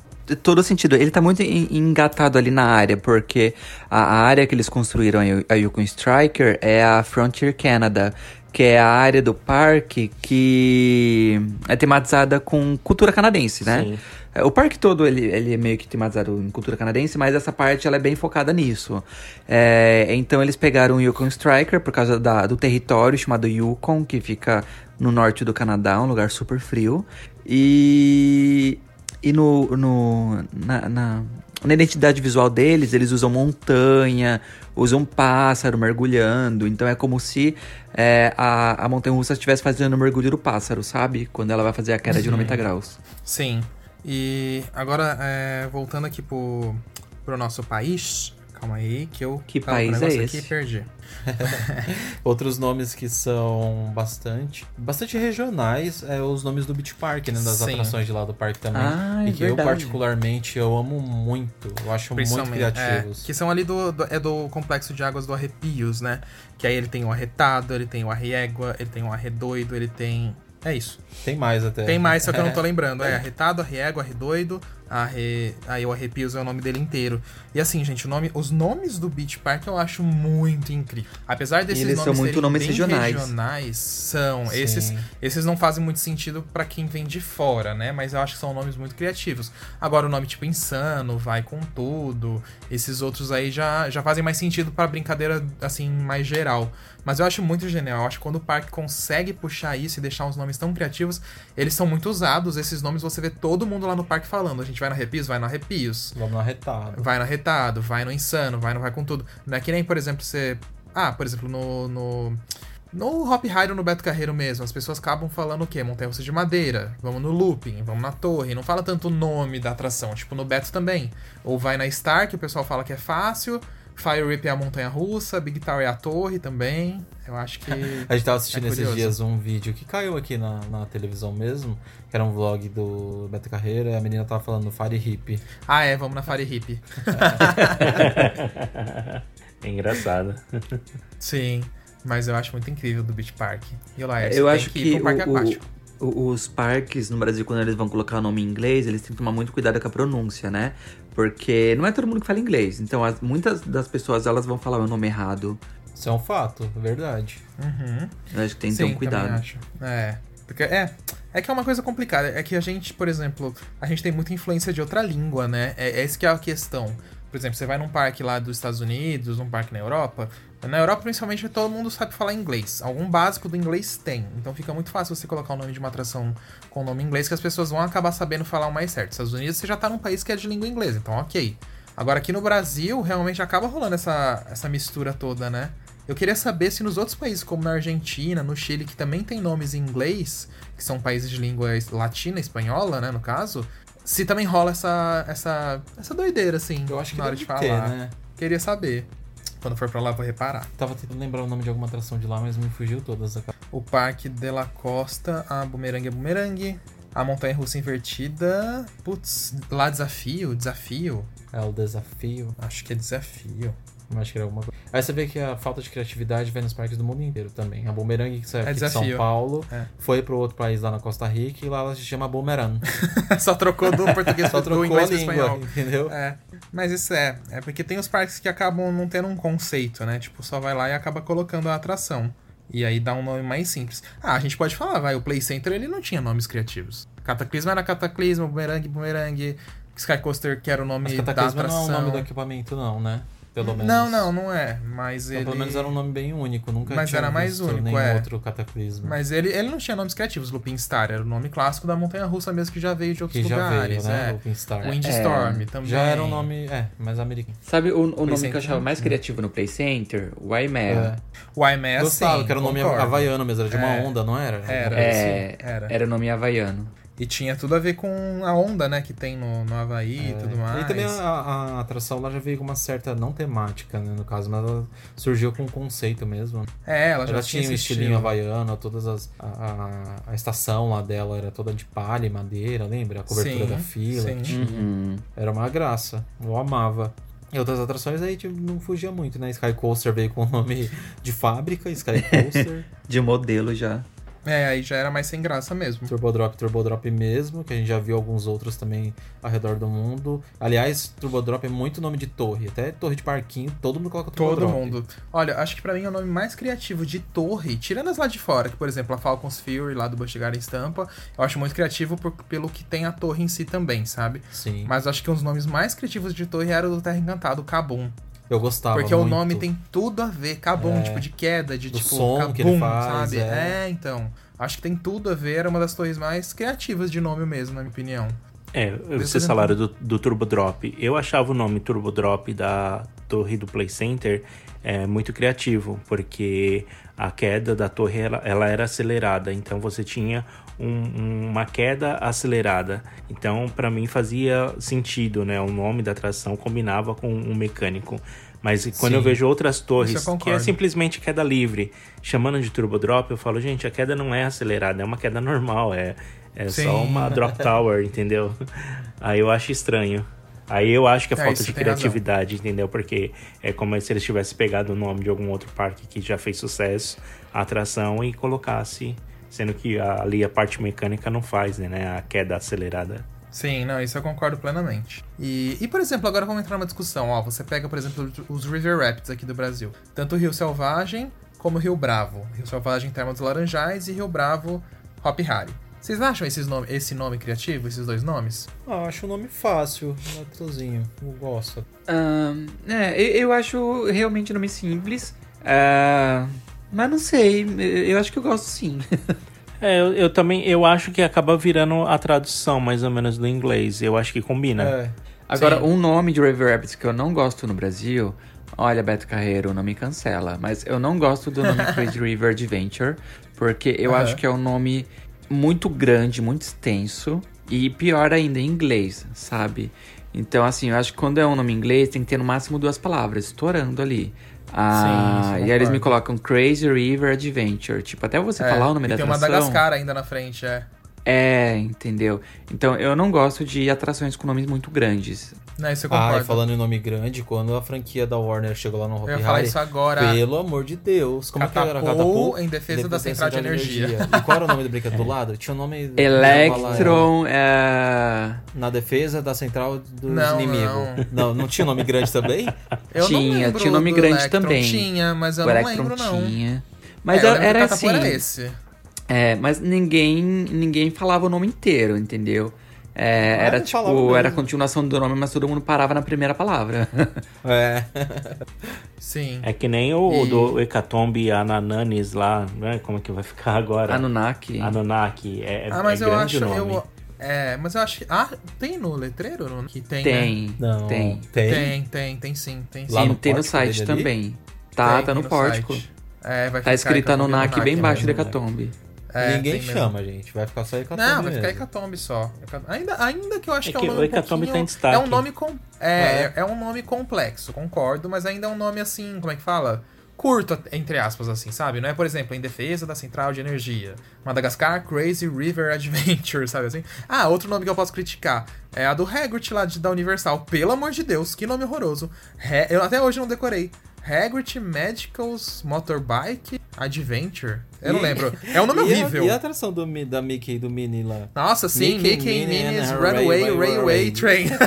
todo sentido. Ele tá muito en- engatado ali na área, porque a, a área que eles construíram, a Yukon Striker, é a Frontier Canada, que é a área do parque que é tematizada com cultura canadense, né? Sim. É, O parque todo, ele, ele é meio que tematizado em cultura canadense, mas essa parte, ela é bem focada nisso. É, então, eles pegaram o Yukon Striker por causa da- do território chamado Yukon, que fica no norte do Canadá, um lugar super frio. E, e no, no, na, na, na identidade visual deles, eles usam montanha, usam pássaro mergulhando. Então, é como se é, a, a montanha-russa estivesse fazendo o mergulho do pássaro, sabe? Quando ela vai fazer a queda de 90 graus. Sim. E agora, é, voltando aqui pro, pro nosso país. Calma aí, que eu. Que país é esse? Aqui perdi. Outros nomes que são bastante bastante regionais é os nomes do Beach Park, né? Das Sim. atrações de lá do parque também. Ah, é e que eu verdade. particularmente eu amo muito. Eu acho muito Principalmente, criativos. É, que são ali do, do- é do complexo de águas do Arrepios, né? Que aí ele tem o Arretado, ele tem o Arriégua, ele tem o Arredoido, ele tem. É isso. Tem mais até. Tem mais, só que eu não tô lembrando. É Arretado, Arriégua, Arredoido, arre... aí o Arrepios é o nome dele inteiro. E assim, gente, nome, os nomes do Beach Park eu acho muito incrível. Apesar desses eles são nomes muito serem nomes regionais. regionais, são. Sim. Esses, esses não fazem muito sentido pra quem vem de fora, né? Mas eu acho que são nomes muito criativos. Agora, o nome tipo Insano, Vai Com Tudo, esses outros aí já, já fazem mais sentido pra brincadeira, assim, mais geral. Mas eu acho muito genial. Eu acho que quando o parque consegue puxar isso e deixar uns nomes tão criativos, eles são muito usados. Esses nomes você vê todo mundo lá no parque falando. A gente vai no Arrepios, vai no Arrepios. Vamos no arretado. Vai no Arretado, vai no Insano, vai no Vai Com Tudo. Não é que nem, por exemplo, você... Ah, por exemplo, no... no... No Hop Hide ou no Beto Carreiro mesmo, as pessoas acabam falando o quê? Montanha Russa de Madeira, vamos no Looping, vamos na Torre. Não fala tanto o nome da atração, tipo no Beto também. Ou vai na Star, que o pessoal fala que é fácil. Fire Rip é a Montanha Russa, Big Tower é a Torre também. Eu acho que. A gente tava assistindo É esses dias um vídeo que caiu aqui na, na televisão mesmo, que era um vlog do Beto Carreira, e a menina tava falando Fire Hip. Ah, é, vamos na Fire Hip. É engraçado. Sim, mas eu acho muito incrível do Beach Park. E o Laércio, Eu acho que pro parque o- aquático. o- os parques no Brasil, quando eles vão colocar o nome em inglês, eles têm que tomar muito cuidado com a pronúncia, né? Porque não é todo mundo que fala inglês. Então, as- muitas das pessoas, elas vão falar o nome errado. Isso é um fato, verdade. Uhum. Eu acho que tem que ter um cuidado. acho. É. Porque, é, é que é uma coisa complicada. É que a gente, por exemplo, a gente tem muita influência de outra língua, né? É, é isso que é a questão. Por exemplo, você vai num parque lá dos Estados Unidos, um parque na Europa. Na Europa, principalmente, todo mundo sabe falar inglês. Algum básico do inglês tem. Então fica muito fácil você colocar o nome de uma atração com o nome inglês que as pessoas vão acabar sabendo falar o mais certo. Estados Unidos, você já tá num país que é de língua inglesa, então ok. Agora aqui no Brasil, realmente acaba rolando essa, essa mistura toda, né? Eu queria saber se nos outros países, como na Argentina, no Chile, que também tem nomes em inglês, que são países de língua latina, espanhola, né, no caso, se também rola essa, essa, essa doideira, assim, Eu acho que na hora de falar. ter, né? Queria saber. Quando for pra lá, vou reparar. Tava tentando lembrar o nome de alguma atração de lá, mas me fugiu todas. O Parque de la Costa, a Bumerangue é Bumerangue, a Montanha Russa Invertida. Putz, lá desafio, desafio. É o desafio. Acho que é desafio. Acho que era alguma coisa. Aí você vê que a falta de criatividade vem nos parques do mundo inteiro também. A Boomerang, que saiu É aqui de São. Paulo, É. foi pro outro país lá na Costa Rica e lá ela se chama Boomerang. Só trocou do português Só do trocou a inglês língua, espanhol. entendeu? É, mas isso é. É porque tem os parques que acabam não tendo um conceito, né? Tipo, só vai lá e acaba colocando a atração. E aí dá um nome mais simples. Ah, a gente pode falar, vai, o Play Center ele não tinha nomes criativos. Cataclismo era Cataclismo, Boomerang, Boomerang, Sky Coaster que era o nome Mas da Cataclisma não é atração. o nome do equipamento, não, né? Pelo menos. Não, não, não é. Mas Então, ele. pelo menos era um nome bem único. Nunca Mas tinha era mais visto único, nenhum é. outro cataclismo. Mas ele, ele não tinha nomes criativos, Lupin Star. Era o nome clássico da montanha russa mesmo que já veio de outros que já lugares. veio, né? é. Lupin Star. Windstorm também. Já era um nome, é, mais americano. Sabe o, o nome que Center, eu achava mais né? criativo no Play Center? O Aimea. O Aimea, Gostava, sim, que era o nome concordo. havaiano mesmo, era de uma É. onda, não era? Era. É, Era. era o nome havaiano. E tinha tudo a ver com a onda, né, que tem no, no Havaí e tudo mais. É. E também a, a atração lá já veio com uma certa, não temática, né, no caso, mas ela surgiu com um conceito mesmo. É, ela já Ela tinha tinha um esse estilinho estilo. havaiano, todas as. A, a, a estação lá dela era toda de palha e madeira, lembra? A cobertura Sim, da fila. sim. que tinha. Uhum. Era uma graça. Eu amava. E outras atrações aí tipo, não fugia muito, né? Sky Coaster veio com o nome de fábrica, Sky Coaster. De modelo já. É, aí já era mais sem graça mesmo. Turbo Drop, Turbo Drop mesmo, que a gente já viu alguns outros também ao redor do mundo. Aliás, Turbo Drop é muito nome de torre, até torre de parquinho, todo mundo coloca Turbo Todo mundo. Olha, acho que pra mim é o nome mais criativo de torre, tirando as lá de fora, que por exemplo a Falcon's Fury lá do Busch Gardens Tampa, eu acho muito criativo por- pelo que tem a torre em si também, sabe? Sim. Mas acho que um dos nomes mais criativos de torre era o do Terra Encantado, Kabum. Eu gostava Porque o muito. nome tem tudo a ver, Kabum, É. tipo de queda, de Do tipo som kabum, que ele faz, sabe? é. É. então. Acho que tem tudo a ver, é uma das torres mais criativas de nome mesmo, na minha opinião. É, vocês falaram do, do Turbo Drop. Eu achava o nome Turbo Drop da torre do Play Center é, muito criativo, porque a queda da torre ela, ela era acelerada, então você tinha um- uma queda acelerada. Então, para mim fazia sentido, né? O nome da atração combinava com um mecânico. Mas quando Sim. eu vejo outras torres que é simplesmente queda livre, chamando de Turbo Drop, eu falo, gente, a queda não é acelerada, é uma queda normal, é, é Sim. só uma drop tower, entendeu? Aí eu acho estranho. Aí eu acho que é É, falta de tem razão. criatividade, entendeu? Porque é como se eles tivessem pegado o nome de algum outro parque que já fez sucesso, a atração, e colocasse. Sendo que a- ali a parte mecânica não faz, né? A queda acelerada. Sim, não, isso eu concordo plenamente. E, e por exemplo, agora vamos entrar numa discussão. Ó, você pega, por exemplo, os River Rapids aqui do Brasil. Tanto o Rio Selvagem como o Rio Bravo. Rio Selvagem Terma dos Laranjais e Rio Bravo Hop Harry. Vocês acham esses nome, esse nome criativo, esses dois nomes? Ah, eu acho o nome fácil, gostosinho. Eu gosto. Ahn, é, eu, acho realmente nome simples. Ah, mas não sei, eu- acho que eu gosto sim. É, eu, eu também eu acho que acaba virando a tradução mais ou menos do inglês. Eu acho que combina. É. Agora, Sim. um nome de River Rapids que eu não gosto no Brasil. Olha, Beto Carreiro, não me cancela. Mas eu não gosto do nome Crazy River Adventure. Porque eu Aham. acho que é um nome muito grande, muito extenso. E pior ainda, em inglês, sabe? Então, assim, eu acho que quando é um nome em inglês, tem que ter no máximo duas palavras, estourando ali. Ah, Sim, e aí eles me colocam Crazy River Adventure. Tipo, até você falar o nome É, da tem atração. uma Madagascar ainda na frente, é. É, entendeu? Então, eu não gosto de atrações com nomes muito grandes. Não, isso eu Ah, concordo. e falando em nome grande, quando a franquia da Warner chegou lá no Hopi eu ia falar Hari, isso agora. pelo amor de Deus, como que era? Catapult em defesa da central de energia. E qual era o nome do brinquedo do lado? Tinha o nome... Electron, é... Na defesa da central dos Não, inimigos. Não. não, tinha nome grande também? Eu não Tinha, lembro tinha nome do grande Electron. também. Tinha, mas eu o não Electron lembro, não. tinha. Mas É, eu era, era assim. era esse. É, mas ninguém, ninguém falava o nome inteiro, entendeu? É, Ah, era tipo, era a continuação do nome, mas todo mundo parava na primeira palavra. É. Sim. É que nem o E- do Hecatombe Anananis lá, né? Como é que vai ficar agora? Anunnaki. Anunnaki. É, é- Ah, mas é eu grande acho. nome. Eu, é, mas eu acho que. Ah, tem no letreiro? no- Que tem. né? Tem, Não. tem. Tem? Tem, tem, tem sim. Tem sim. Lá no tem no site ali? também. Tá, Tem tá no, no pórtico. site. É, vai Tá ficar escrito Anunnaki bem embaixo mesmo. da Hecatombe. É, Ninguém tem mesmo. chama, gente. Vai ficar só Hecatombe Não, vai ficar mesmo. Hecatombe só. Ainda, ainda que eu acho É que é que um o nome um Hecatombe pouquinho- tá em destaque. É um nome com... é, é. um nome complexo, concordo, mas ainda é um nome assim, como é que fala? Curto, entre aspas, assim, sabe? Não é, por exemplo, em defesa da central de energia. Madagascar Crazy River Adventure, sabe assim? Ah, outro nome que eu posso criticar é a do Hagrid lá de, da Universal. Pelo amor de Deus, que nome horroroso. He- eu até hoje não decorei. Hagrid Medicals Motorbike Adventure. Eu não lembro. É um nome e a- horrível. E a atração do, da Mickey e do Minnie lá? Nossa, sim, Mickey, Mickey, Minnie Minnie's Runaway Railway. Train.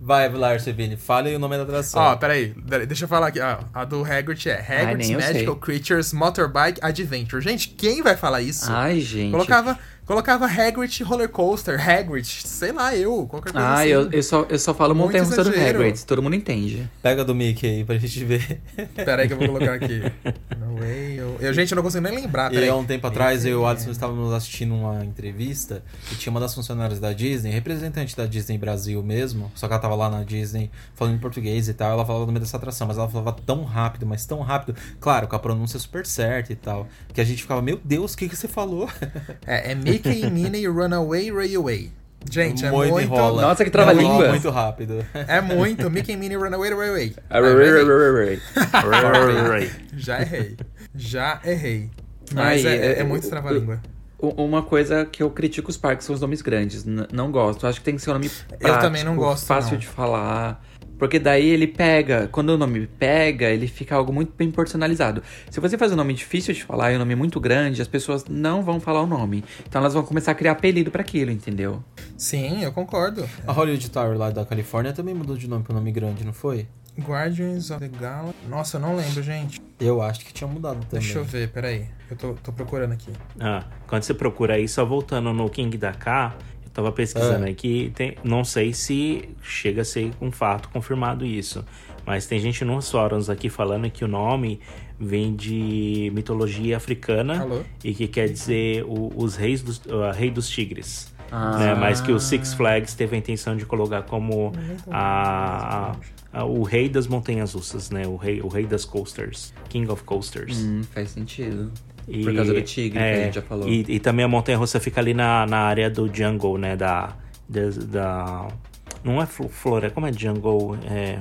Vai, Lars Vini, fale o nome da atração. Ó, peraí, peraí, deixa eu falar aqui. ó, a do Hagrid é Hagrid's Magical sei. Creatures Motorbike Adventure. Gente, quem vai falar isso? Ai, gente. Colocava Colocava Hagrid Roller Coaster, Hagrid, sei lá, eu, qualquer coisa Ah, assim. eu, eu, só, eu só falo montanha russa do. Hagrid, todo mundo entende. Pega do Mickey aí pra gente ver. Pera aí que eu vou colocar aqui. No way, eu... eu- gente, eu não consigo nem lembrar, E peraí. há um tempo atrás, eu e o Alisson estávamos assistindo uma entrevista e tinha uma das funcionárias da Disney, representante da Disney Brasil mesmo, só que ela tava lá na Disney falando em português e tal, ela falava no meio dessa atração, mas ela falava tão rápido, mas tão rápido, claro, com a pronúncia super certa e tal, que a gente ficava, meu Deus, o que, que você falou? É, é Mickey e Minnie Runaway Railway. Gente, é Muito muito... Nossa, que trava-língua. Enrola muito rápido. É muito. Mickey e Minnie Runaway Railway. Já errei. Já errei. Mas Ai, é, é é, muito o- trava-língua. Uma coisa que eu critico os parques são os nomes grandes. N- não gosto. Acho que tem que ser um nome prático, Eu também não gosto, fácil não. de falar. Porque daí ele pega, quando o nome pega, ele fica algo muito bem personalizado. Se você faz um nome difícil de falar e um nome muito grande, as pessoas não vão falar o nome. Então elas vão começar a criar apelido pra aquilo, entendeu? Sim, eu concordo. A Hollywood Tower lá da Califórnia também mudou de nome pra nome grande, não foi? Guardians of the Galaxy. Nossa, eu não lembro, gente. Eu acho que tinha mudado também. Deixa eu ver, peraí. Eu tô, tô procurando aqui. Ah, quando você procura aí, só voltando no King da K, tava pesquisando É. aqui, tem, não sei se chega a ser um fato confirmado isso, mas tem gente nos fóruns aqui falando que o nome vem de mitologia africana Alô? e que quer dizer o- os reis dos, uh, rei dos tigres. Ah. né? Mas que o Six Flags teve a intenção de colocar como a, a- o rei das montanhas russas, né? O rei, o rei das coasters, King of Coasters. Hum, faz sentido. E- Por causa do tigre, que é, a gente já falou. E, e também a montanha russa fica ali na, na área do jungle, né? Da. Da. da- não é flo- floresta, como é jungle? É,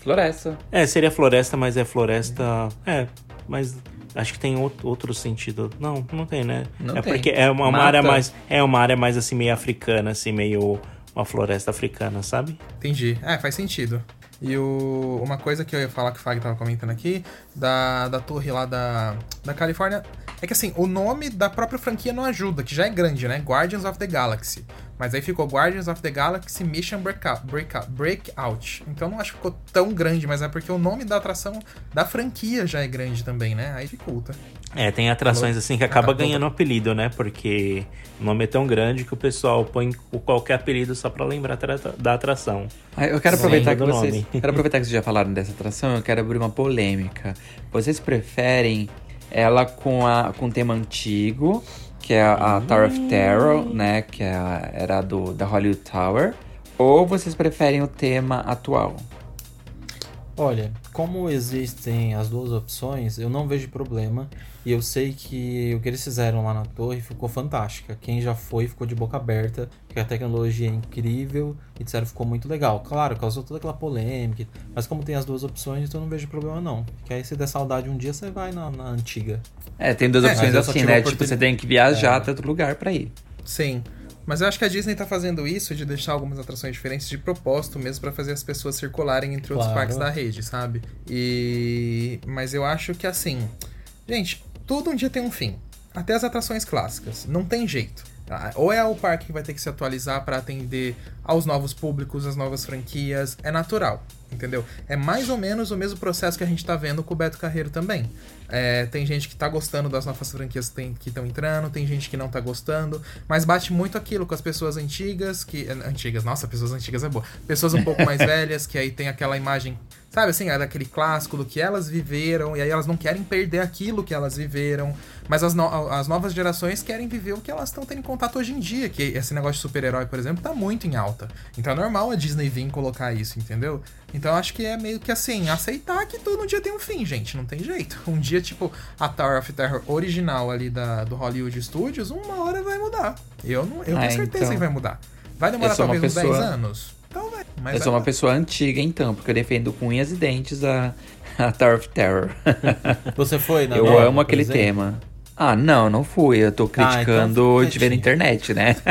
Floresta. é, seria floresta, mas é floresta. É, mas acho que tem outro, outro sentido. Não, não tem, né? Não é tem. porque é uma, uma área mais. É uma área mais assim, meio africana, assim, meio. Uma floresta africana, sabe? Entendi. É, faz sentido. E o, uma coisa que eu ia falar que o Fag tava comentando aqui, da, da torre lá da, da Califórnia, é que assim, o nome da própria franquia não ajuda, que já é grande, né? Guardians of the Galaxy. Mas aí ficou Guardians of the Galaxy Mission Breakout. Breakout, Breakout. Então não acho que ficou tão grande, mas é porque o nome da atração da franquia já é grande também, né? Aí dificulta. É, tem atrações assim que acaba ganhando apelido, né? Porque o nome é tão grande que o pessoal põe o- qualquer apelido só pra lembrar da atração. Ah, Eu quero Sim, aproveitar que vocês. Quero aproveitar que vocês já falaram dessa atração, eu quero abrir uma polêmica. Vocês preferem ela com a com tema antigo, que é a, Tower of Terror, né? Que é era do da Hollywood Tower, ou vocês preferem o tema atual? Olha, como existem as duas opções, eu não vejo problema. E eu sei que o que eles fizeram lá na torre ficou fantástica. Quem já foi ficou de boca aberta, que a tecnologia é incrível e disseram que ficou muito legal. Claro, causou toda aquela polêmica, mas como tem as duas opções, então eu não vejo problema não. Que aí se der saudade um dia, você vai na, na antiga. É, tem duas É, opções assim, né? Tipo, você tem que viajar É. até outro lugar pra ir. Sim. Mas eu acho que a Disney tá fazendo isso de deixar algumas atrações diferentes de propósito mesmo pra fazer as pessoas circularem entre outros Claro. parques da rede, sabe? E mas eu acho que assim, gente, tudo um dia tem um fim. Até as atrações clássicas, não tem jeito. tá? Ou é o parque que vai ter que se atualizar pra atender aos novos públicos, às novas franquias, é natural, entendeu? É mais ou menos o mesmo processo que a gente tá vendo com o Beto Carreiro também. É, tem gente que tá gostando das novas franquias que estão entrando, tem gente que não tá gostando, mas bate muito aquilo com as pessoas antigas, que. Antigas, nossa, pessoas antigas é boa. Pessoas um pouco mais velhas, que aí tem aquela imagem, sabe assim, é daquele clássico do que elas viveram, e aí elas não querem perder aquilo que elas viveram. Mas as, no- as novas gerações querem viver o que elas estão tendo em contato hoje em dia, que esse negócio de super-herói, por exemplo, tá muito em alta. Então é normal a Disney vir colocar isso, entendeu? Então acho que é meio que assim, aceitar que todo dia tem um fim, gente, não tem jeito. Um dia, tipo, a Tower of Terror original ali da, do Hollywood Studios, uma hora vai mudar. Eu, não, eu Ah, tenho certeza então. que vai mudar. Vai demorar talvez uns pessoa- 10 anos? Então. Mas eu sou uma pessoa antiga, então, porque eu defendo com unhas e dentes a, a Tower of Terror. Você foi na eu nova, amo aquele exemplo? tema. Ah, não, não fui. Eu tô então criticando fica de ver na internet, né?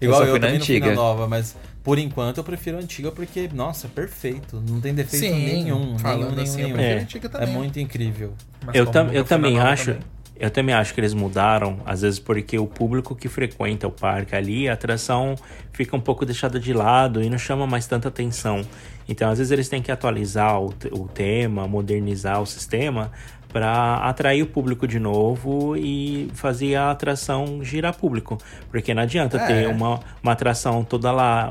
Igual eu, fui na também não fui na antiga. nova, mas por enquanto eu prefiro a antiga porque, nossa, perfeito. Não tem defeito Sim, nenhum. falando nenhum, assim, nenhum, eu É. a antiga É muito incrível. Mas Eu, tam, eu também acho. também. Eu também acho que eles mudaram, às vezes porque o público que frequenta o parque ali, a atração fica um pouco deixada de lado e não chama mais tanta atenção. Então, às vezes eles têm que atualizar o, o tema, modernizar o sistema para atrair o público de novo e fazer a atração girar público. Porque não adianta É. ter uma, uma atração toda lá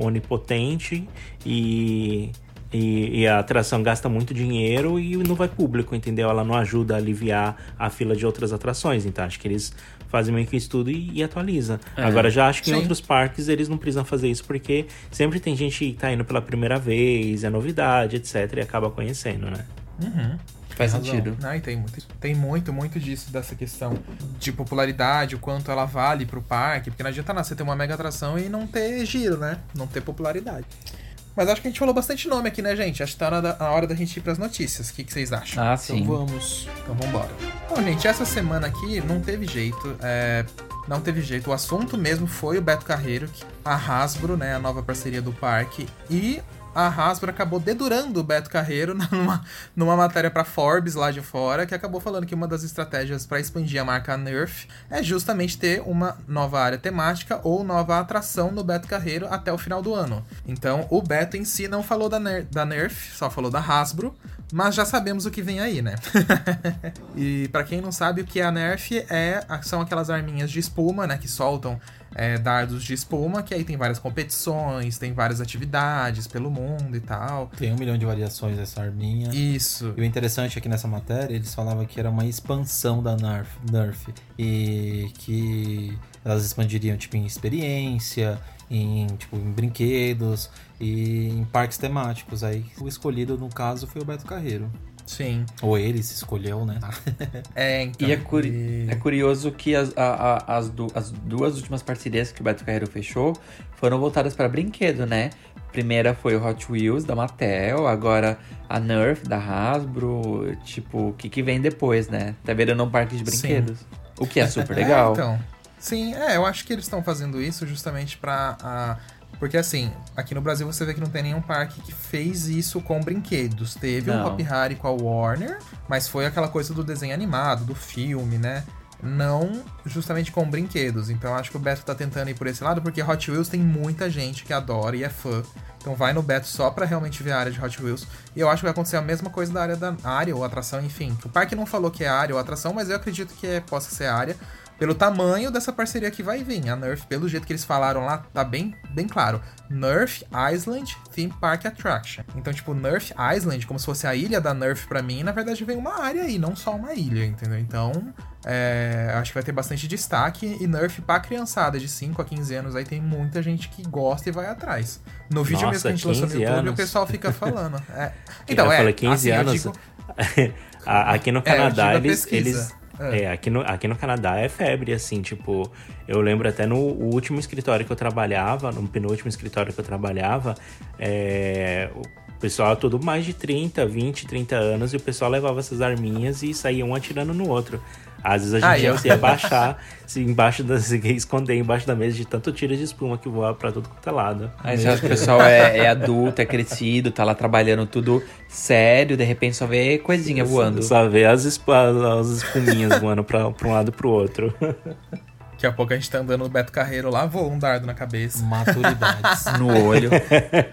onipotente e, e, e a atração gasta muito dinheiro e não vai público, entendeu? Ela não ajuda a aliviar a fila de outras atrações. Então acho que eles fazem meio que estudo e, e atualiza. Agora já acho que em Sim. outros parques eles não precisam fazer isso porque sempre tem gente que tá indo pela primeira vez, é novidade, etc. E acaba conhecendo, né? Faz Razão. sentido. Não, e tem muito, tem muito, muito disso, dessa questão de popularidade, o quanto ela vale pro parque, porque não adianta nada você ter uma mega atração e não ter giro, né? Não ter popularidade. Mas acho que a gente falou bastante nome aqui, né, gente? Acho que tá na hora da, na hora da gente ir pras notícias. O que, que vocês acham? Ah, Então sim. vamos. Então vambora. Bom, gente, essa semana aqui não teve jeito. é, não teve jeito. O assunto mesmo foi o Beto Carreiro, que- a Hasbro, né? A nova parceria do parque. E a Hasbro acabou dedurando o Beto Carreiro numa, numa matéria pra Forbes lá de fora, que acabou falando que uma das estratégias para expandir a marca Nerf é justamente ter uma nova área temática ou nova atração no Beto Carreiro até o final do ano. Então, o Beto em si não falou da, Ner- da Nerf, só falou da Hasbro, mas já sabemos o que vem aí, né? e pra quem não sabe, o que é a Nerf é são aquelas arminhas de espuma, né, que soltam é, dardos de espuma, que aí tem várias competições, tem várias atividades pelo mundo e tal. Tem um milhão de variações dessa arminha. Isso. E o interessante é que nessa matéria eles falavam que era uma expansão da Nerf, Nerf e que elas expandiriam tipo em experiência, em tipo em brinquedos e em parques temáticos. Aí o escolhido no caso foi o Beto Carreiro. Sim. Ou ele se escolheu, né? É, então. E é, curi- é curioso que as, a- a- as, du- as duas últimas parcerias que o Beto Carreiro fechou foram voltadas para brinquedo, né? Primeira foi o Hot Wheels da Mattel, agora a Nerf da Hasbro. Tipo, o que, que vem depois, né? Tá virando um parque de Sim. brinquedos. O que é super É, legal. então. Sim, é, eu acho que eles estão fazendo isso justamente pra. Porque assim, aqui no Brasil você vê que não tem nenhum parque que fez isso com brinquedos. Teve um Não. Hop Harry com a Warner, mas foi aquela coisa do desenho animado, do filme, né? Não justamente com brinquedos. Então acho que o Beto tá tentando ir por esse lado, porque Hot Wheels tem muita gente que adora e é fã. Então vai no Beto só pra realmente ver a área de Hot Wheels. E eu acho que vai acontecer a mesma coisa da área da área ou atração, enfim. O parque não falou que é área ou atração, mas eu acredito que é, possa ser área. Pelo tamanho dessa parceria que vai vir. A Nerf, pelo jeito que eles falaram lá, tá bem, bem claro. Nerf Island Theme Park Attraction. Então, tipo, Nerf Island, como se fosse a ilha da Nerf pra mim, na verdade vem uma área aí, não só uma ilha, entendeu? Então, é, acho que vai ter bastante destaque. E Nerf pra criançada de 5 a 15 anos, aí tem muita gente que gosta e vai atrás. No vídeo mesmo Nossa, que a gente lançou no 15 YouTube, anos. o pessoal fica falando. É. Então, eu é, falei 15 assim, anos. digo- aqui no É, Canadá, a eles. É. é, aqui, no, aqui no Canadá é febre, assim, tipo, eu lembro até no último escritório que eu trabalhava, no penúltimo escritório que eu trabalhava, é, o pessoal tudo mais de 30, 20, 30 anos, e o pessoal levava essas arminhas e saía um atirando no outro. Às vezes a gente ia, ó. ia baixar, se embaixo da, se esconder embaixo da mesa de tanto tiro de espuma que voava pra tudo quanto é lado. Aí o pessoal é, é adulto, é crescido, tá lá trabalhando tudo sério, de repente só vê coisinha voando. Só ver as, esp- as espuminhas voando pra, pra um lado e pro outro. Daqui a pouco a gente tá andando no Beto Carreiro lá, voa um dardo na cabeça. Maturidades. No olho.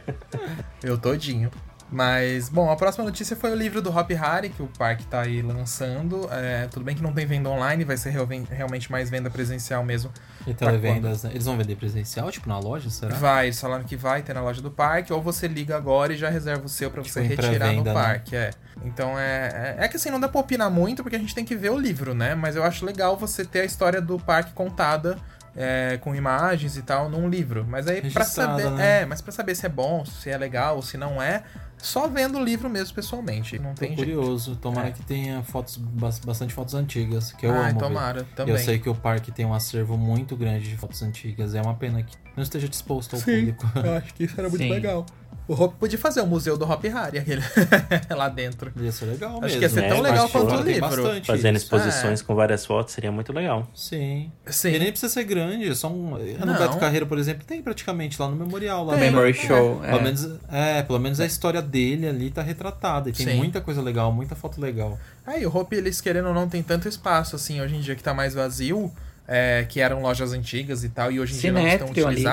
Eu todinho. Mas, bom, a próxima notícia foi o livro do Hop Harry, que o parque tá aí lançando. É, tudo bem que não tem venda online, vai ser realmente mais venda presencial mesmo. E televendas, né? Eles vão vender presencial, tipo na loja, será? Vai, eles falaram que vai ter na loja do parque, ou você liga agora e já reserva o seu pra você Tipo, em retirar no pré-venda, né? parque, é. Então é, é. É que assim, não dá pra opinar muito, porque a gente tem que ver o livro, né? Mas eu acho legal você ter a história do parque contada. é, com imagens e tal num livro. Mas aí pra Registrada, saber. né? É, mas pra saber se é bom, se é legal, se não é, só vendo o livro mesmo pessoalmente. Não Tô tem jeito. curioso. Tomara É. que tenha fotos, bas- bastante fotos antigas, que eu Ai, amo. ver. tomara, também. Eu sei que o parque tem um acervo muito grande de fotos antigas. É uma pena que não esteja disposto ao público. Eu acho que isso era muito Sim. legal. O Hop podia fazer o museu do Hop Harry, aquele lá dentro. Ia ser legal Acho mesmo. que ia ser né? tão Eu legal quanto o livro. bastante Fazendo isso. exposições com várias fotos seria muito legal. Sim. Sim. E nem precisa ser grande, é só um. No. Beto Carreiro, por exemplo, tem praticamente lá no memorial. Lá Tem. no- Memory Show. Pelo é. menos, é, pelo menos a história dele ali tá retratada. E tem Sim. muita coisa legal, muita foto legal. Aí, o Hope, eles querendo ou não, tem tanto espaço, assim, hoje em dia que tá mais vazio, é, que eram lojas antigas e tal, e hoje em dia não estão Sinétrio ali.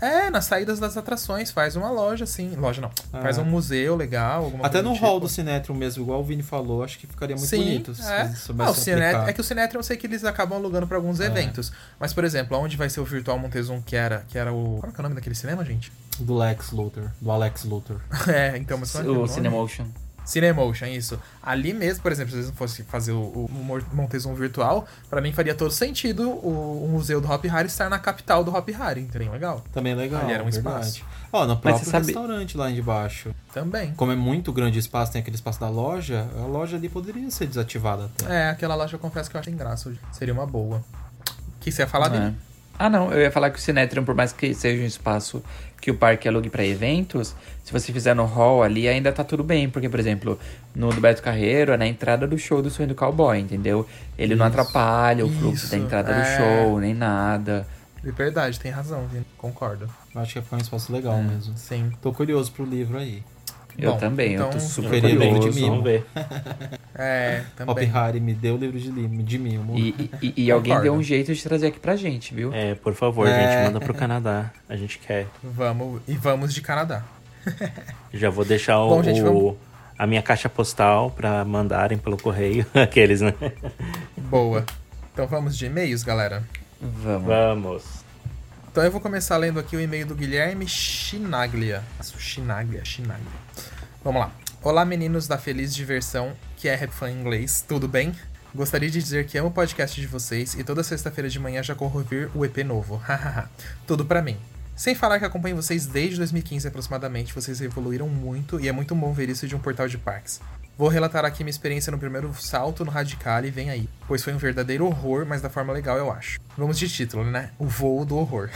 É, nas saídas das atrações, faz uma loja, assim. Loja não. Faz um museu legal, alguma Até coisa no do hall tipo. do Cinetrium mesmo, igual o Vini falou, acho que ficaria muito Sim, bonito. se é. Ah, soubessem o é que o Cinetrium eu sei que eles acabam alugando pra alguns eventos. Mas, por exemplo, onde vai ser o Virtual Montezum, que era, que era o. Qual que é o nome daquele cinema, gente? Do Lex Luthor, do Alex Luthor. é, então, mas é é O nome? Cinemotion. Cinemotion, isso. Ali mesmo, por exemplo, se eles não fossem fazer o, o Montezum virtual, pra mim faria todo sentido o, o museu do Hop Hari estar na capital do Hop Hari, entendeu? Legal. Também é legal, Ali era um verdade. espaço. Ó, no Mas próprio sabe- restaurante lá de baixo. Também. Como é muito grande o espaço, tem aquele espaço da loja, a loja ali poderia ser desativada até. É, aquela loja eu confesso que eu acho sem graça. Seria uma boa. O que você ia falar É. dele? Ah, não. Eu ia falar que o Cinetrium, por mais que seja um espaço que o parque alugue pra eventos, se você fizer no hall ali, ainda tá tudo bem. Porque, por exemplo, no do Beto Carreiro é na entrada do show do Sonho do Cowboy, entendeu? Ele não atrapalha o fluxo Isso, da entrada é. do show, nem nada. De verdade, tem razão, Vini. Concordo. Eu acho que foi um espaço legal mesmo. Sim. Tô curioso pro livro aí. Eu Bom, também, eu tô então- super Eu queria livro de curioso. mimo. Vamos ver. É, Hop também. Harry me deu o livro de, limo, de mimo. E, e- e alguém Concordo. deu um jeito de trazer aqui pra gente, viu? É, por favor, É. gente, manda pro Canadá. A gente quer. Vamos. E vamos de Canadá. Já vou deixar o, Bom, gente, vamos- a minha caixa postal pra mandarem pelo correio. Aqueles, né? Boa. Então vamos de e-mails, galera. Vamos. Vamos. Então eu vou começar lendo aqui o e-mail do Guilherme Chinaglia. Chinaglia, Chinaglia. Vamos lá. Olá, meninos da Feliz Diversão, que é rap fã em inglês. Tudo bem? Gostaria de dizer que amo o podcast de vocês e toda sexta-feira de manhã já corro ouvir o EP novo. Hahaha. Tudo pra mim. Sem falar que acompanho vocês desde 2015 aproximadamente, vocês evoluíram muito e é muito bom ver isso de um portal de parques. Vou relatar aqui minha experiência no primeiro salto no Radicale, vem aí. Pois foi um verdadeiro horror, mas da forma legal, eu acho. Vamos de título, né? O voo do horror.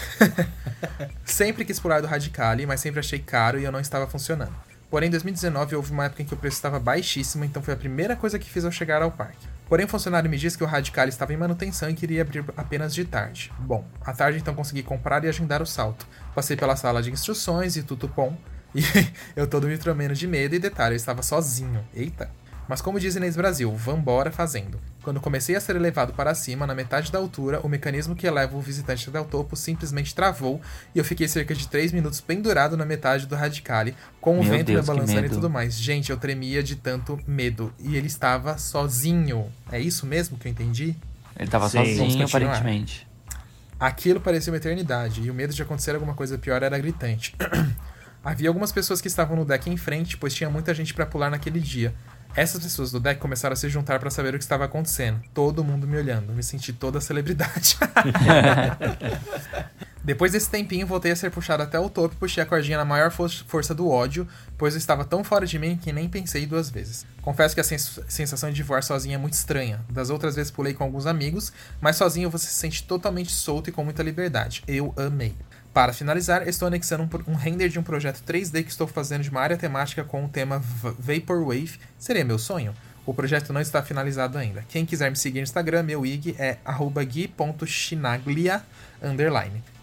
sempre quis pular do Radicale, mas sempre achei caro e eu não estava funcionando. Porém, em 2019 houve uma época em que o preço estava baixíssimo, então foi a primeira coisa que fiz ao chegar ao parque. Porém, o funcionário me disse que o Radicale estava em manutenção e queria abrir apenas de tarde. Bom, à tarde então consegui comprar e agendar o salto. Passei pela sala de instruções e tudo bom. E eu todo me tremendo de medo e detalhe, eu estava sozinho. Eita. Mas como diz Inês Brasil, vambora fazendo. Quando comecei a ser elevado para cima, na metade da altura, o mecanismo que eleva o visitante até o topo simplesmente travou e eu fiquei cerca de 3 minutos pendurado na metade do Radicale, com o Meu vento Deus, me balançando e tudo mais. Gente, eu tremia de tanto medo. E ele estava sozinho. É isso mesmo que eu entendi? Ele tava Sim. sozinho, aparentemente. Aquilo parecia uma eternidade, e o medo de acontecer alguma coisa pior era gritante. Havia algumas pessoas que estavam no deck em frente, pois tinha muita gente para pular naquele dia. Essas pessoas do deck começaram a se juntar para saber o que estava acontecendo. Todo mundo me olhando. Me senti toda celebridade. Depois desse tempinho, voltei a ser puxado até o topo e puxei a cordinha na maior fo- força do ódio, pois eu estava tão fora de mim que nem pensei duas vezes. Confesso que a sens- sensação de voar sozinho é muito estranha. Das outras vezes pulei com alguns amigos, mas sozinho você se sente totalmente solto e com muita liberdade. Eu amei. Para finalizar, estou anexando um, um render de um projeto 3D que estou fazendo de uma área temática com o tema Va- Vaporwave. Seria meu sonho? O projeto não está finalizado ainda. Quem quiser me seguir no Instagram, meu IG é gui.chinaglia.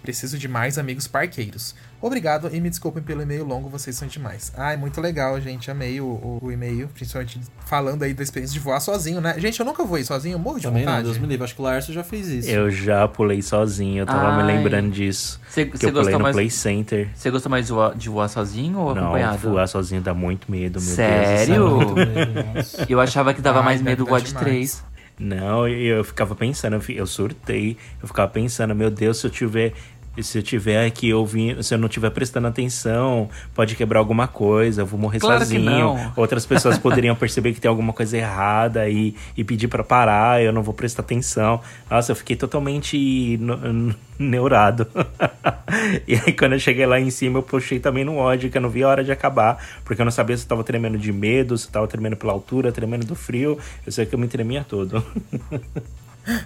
Preciso de mais amigos parqueiros. Obrigado e me desculpem pelo e-mail longo, vocês são demais. Ai, muito legal, gente. Amei o, o- o e-mail, principalmente falando aí da experiência de voar sozinho, né? Gente, eu nunca voei sozinho, eu morro de Também não, vontade. Deus me livre. Acho que o Laércio já fez isso. Eu já pulei sozinho, eu tava me Ai. lembrando disso. Você que você eu pulei no mais, Play Center. você gostou mais de voar, de voar sozinho ou Não, acompanhado? voar sozinho dá muito medo, meu Sério? Deus. Nossa. Eu achava que dava Ai, mais medo voar de três. Não, eu ficava pensando, eu surtei. Eu ficava pensando, meu Deus, se eu tiver. Se eu tiver aqui ouvindo, se eu não estiver prestando atenção, pode quebrar alguma coisa, eu vou morrer Claro que sozinho. não. Outras pessoas poderiam perceber que tem alguma coisa errada e, e pedir pra parar, eu não vou prestar atenção. Nossa, eu fiquei totalmente neurado. e aí, quando eu cheguei lá em cima, eu puxei também no ódio, que eu não vi a hora de acabar, porque eu não sabia se eu tava tremendo de medo, se eu tava tremendo pela altura, tremendo do frio. Eu sei que eu me tremia todo.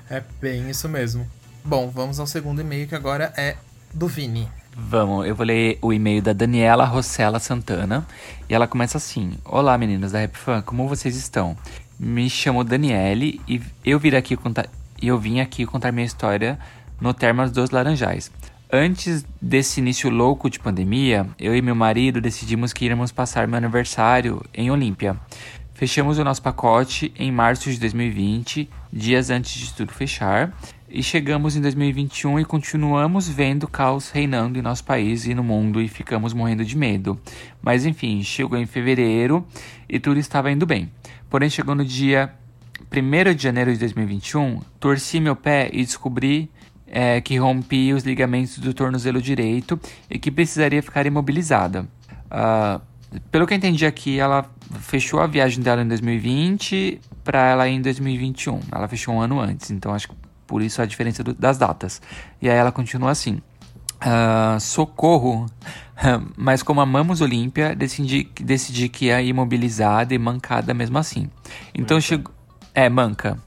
É bem isso mesmo. Bom, vamos ao segundo e-mail que agora é do Vini. Vamos, eu vou ler o e-mail da Daniela Rossella Santana. E ela começa assim: Olá meninas da Rap Fan, como vocês estão? Me chamo Daniele e eu vim aqui contar, eu vim aqui contar minha história no Termas dos Laranjais. Antes desse início louco de pandemia, eu e meu marido decidimos que íamos passar meu aniversário em Olímpia. Fechamos o nosso pacote em março de 2020, dias antes de tudo fechar. E chegamos em 2021 e continuamos vendo caos reinando em nosso país e no mundo e ficamos morrendo de medo. Mas enfim, chegou em fevereiro e tudo estava indo bem. Porém, chegou no dia 1 de janeiro de 2021, torci meu pé e descobri é, que rompi os ligamentos do tornozelo direito e que precisaria ficar imobilizada. Uh, pelo que eu entendi aqui, ela fechou a viagem dela em 2020 para ela ir em 2021. Ela fechou um ano antes, então acho que por isso a diferença do, das datas. E aí ela continua assim: uh, socorro, mas como amamos Olímpia, decidi, decidi que ia imobilizada e mancada mesmo assim. Então chegou. É, manca.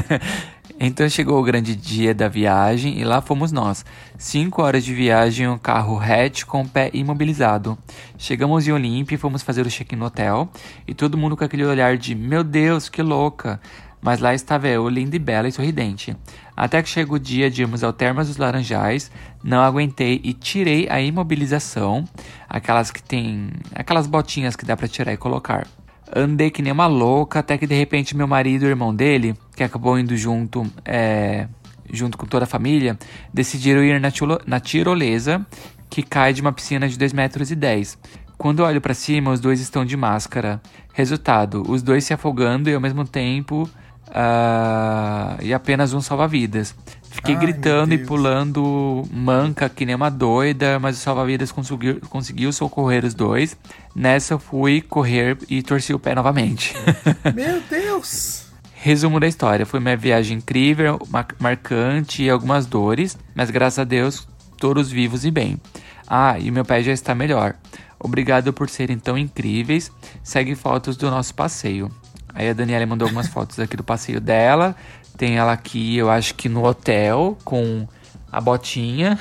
então chegou o grande dia da viagem e lá fomos nós. Cinco horas de viagem, um carro hatch com o pé imobilizado. Chegamos em Olímpia e fomos fazer o check-in no hotel. E todo mundo com aquele olhar de: Meu Deus, que louca! Mas lá estava eu, linda e bela e sorridente. Até que chega o dia de irmos ao Termas dos Laranjais, não aguentei e tirei a imobilização, aquelas que tem. aquelas botinhas que dá para tirar e colocar. Andei que nem uma louca, até que de repente meu marido e o irmão dele, que acabou indo junto, é, junto com toda a família, decidiram ir na, na tirolesa, que cai de uma piscina de 2 metros e 10. Quando olho para cima, os dois estão de máscara. Resultado, os dois se afogando e ao mesmo tempo uh, e apenas um salva-vidas. Fiquei Ai, gritando e pulando manca que nem uma doida, mas o salva-vidas conseguiu, conseguiu socorrer os dois. Nessa eu fui correr e torci o pé novamente. Meu Deus! Resumo da história: foi uma viagem incrível, marcante e algumas dores, mas graças a Deus, todos vivos e bem. Ah, e meu pé já está melhor. Obrigado por serem tão incríveis. Segue fotos do nosso passeio. Aí a Daniela mandou algumas fotos aqui do passeio dela. Tem ela aqui, eu acho que no hotel, com a botinha.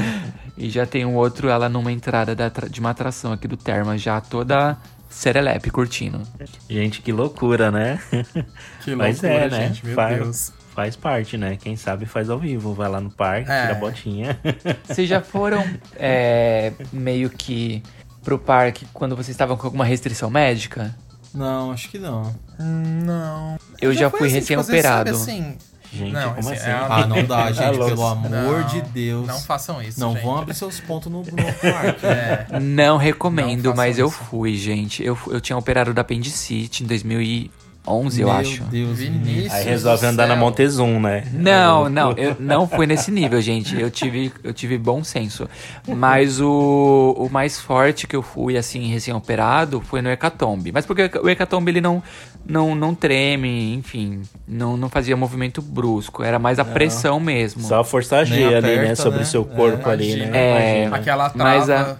e já tem um outro, ela numa entrada da, de uma atração aqui do Terma, já toda serelepe, curtindo. Gente, que loucura, né? Que loucura, Mas é, né? gente, meu faz, Deus. Faz parte, né? Quem sabe faz ao vivo. Vai lá no parque, é. tira a botinha. Vocês já foram é, meio que pro parque quando vocês estavam com alguma restrição médica? Não, acho que não. Não. Eu já, já fui assim, recém-operado. Assim, Gente, não, como assim? assim? É ah, não dá, gente, é pelo amor não, de Deus. Não façam isso. Não gente. vão abrir seus pontos no, no parque. É. Não recomendo, não mas isso. eu fui, gente. Eu, eu tinha operado da apendicite em 2000 11, Meu eu acho. Deus, Vinícius. Aí resolve andar na Montezum, né? Não, não, eu não fui nesse nível, gente. Eu tive, eu tive bom senso. Mas o, o mais forte que eu fui, assim, recém-operado, foi no Hecatombe. Mas porque o Hecatombe, ele não, não, não treme, enfim, não, não fazia movimento brusco. Era mais a não. pressão mesmo. Só a força G ali, né? Sobre né? o seu corpo é, ali, né? É, Aquela trava... Mas a,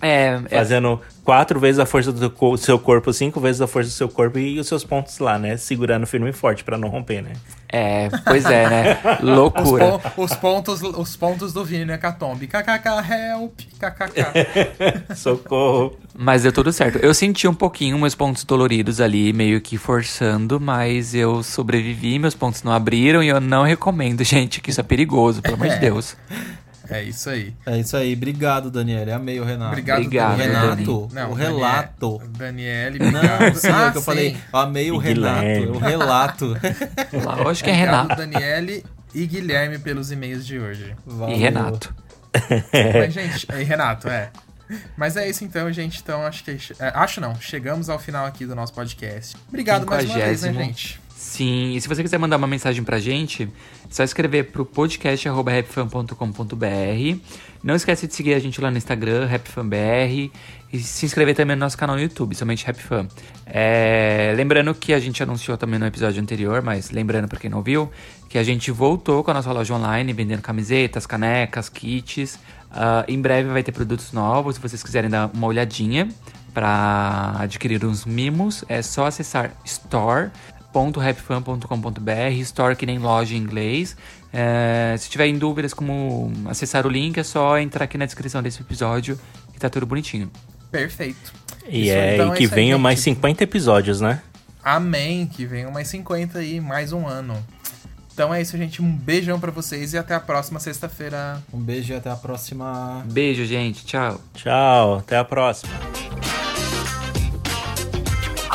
é, é, Fazendo quatro vezes a força do seu corpo, cinco vezes a força do seu corpo e os seus pontos lá, né? Segurando firme e forte para não romper, né? É, pois é, né? Loucura. Os, po os, pontos, os pontos do Vini, né? Catombe. KKK, help, kkk. Socorro. Mas deu tudo certo. Eu senti um pouquinho meus pontos doloridos ali, meio que forçando, mas eu sobrevivi, meus pontos não abriram e eu não recomendo, gente, que isso é perigoso, pelo amor de Deus. É isso aí. É isso aí. Obrigado, Daniele. Amei o Renato. Obrigado, Obrigado Renato. Não, o relato. Daniele, obrigado. Não, sim, ah, é que eu sim. falei. Amei o Renato. O relato. Lógico que é Renato. Daniele e Guilherme pelos e-mails de hoje. Valeu. E Renato. Mas, gente, e Renato, é. Mas é isso então, gente. Então, acho que. É, acho não. Chegamos ao final aqui do nosso podcast. Obrigado mais uma vez, né, gente? Sim, e se você quiser mandar uma mensagem pra gente, é só escrever pro podcast.rapfan.com.br. Não esquece de seguir a gente lá no Instagram, RapFanBR, e se inscrever também no nosso canal no YouTube, somente RapFan. É... Lembrando que a gente anunciou também no episódio anterior, mas lembrando pra quem não viu, que a gente voltou com a nossa loja online, vendendo camisetas, canecas, kits. Uh, em breve vai ter produtos novos, se vocês quiserem dar uma olhadinha para adquirir uns mimos, é só acessar store www.rapfan.com.br, store que nem loja em inglês. É, se tiver em dúvidas como acessar o link, é só entrar aqui na descrição desse episódio que tá tudo bonitinho. Perfeito. E, isso, é, então, e que é venham mais 50 episódios, né? Amém, que venham mais 50 aí, mais um ano. Então é isso, gente. Um beijão para vocês e até a próxima sexta-feira. Um beijo e até a próxima. Beijo, gente. Tchau. Tchau. Até a próxima.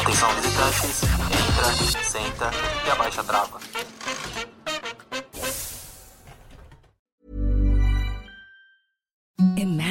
Atenção visitantes, entra, senta e abaixa a trava. Imagine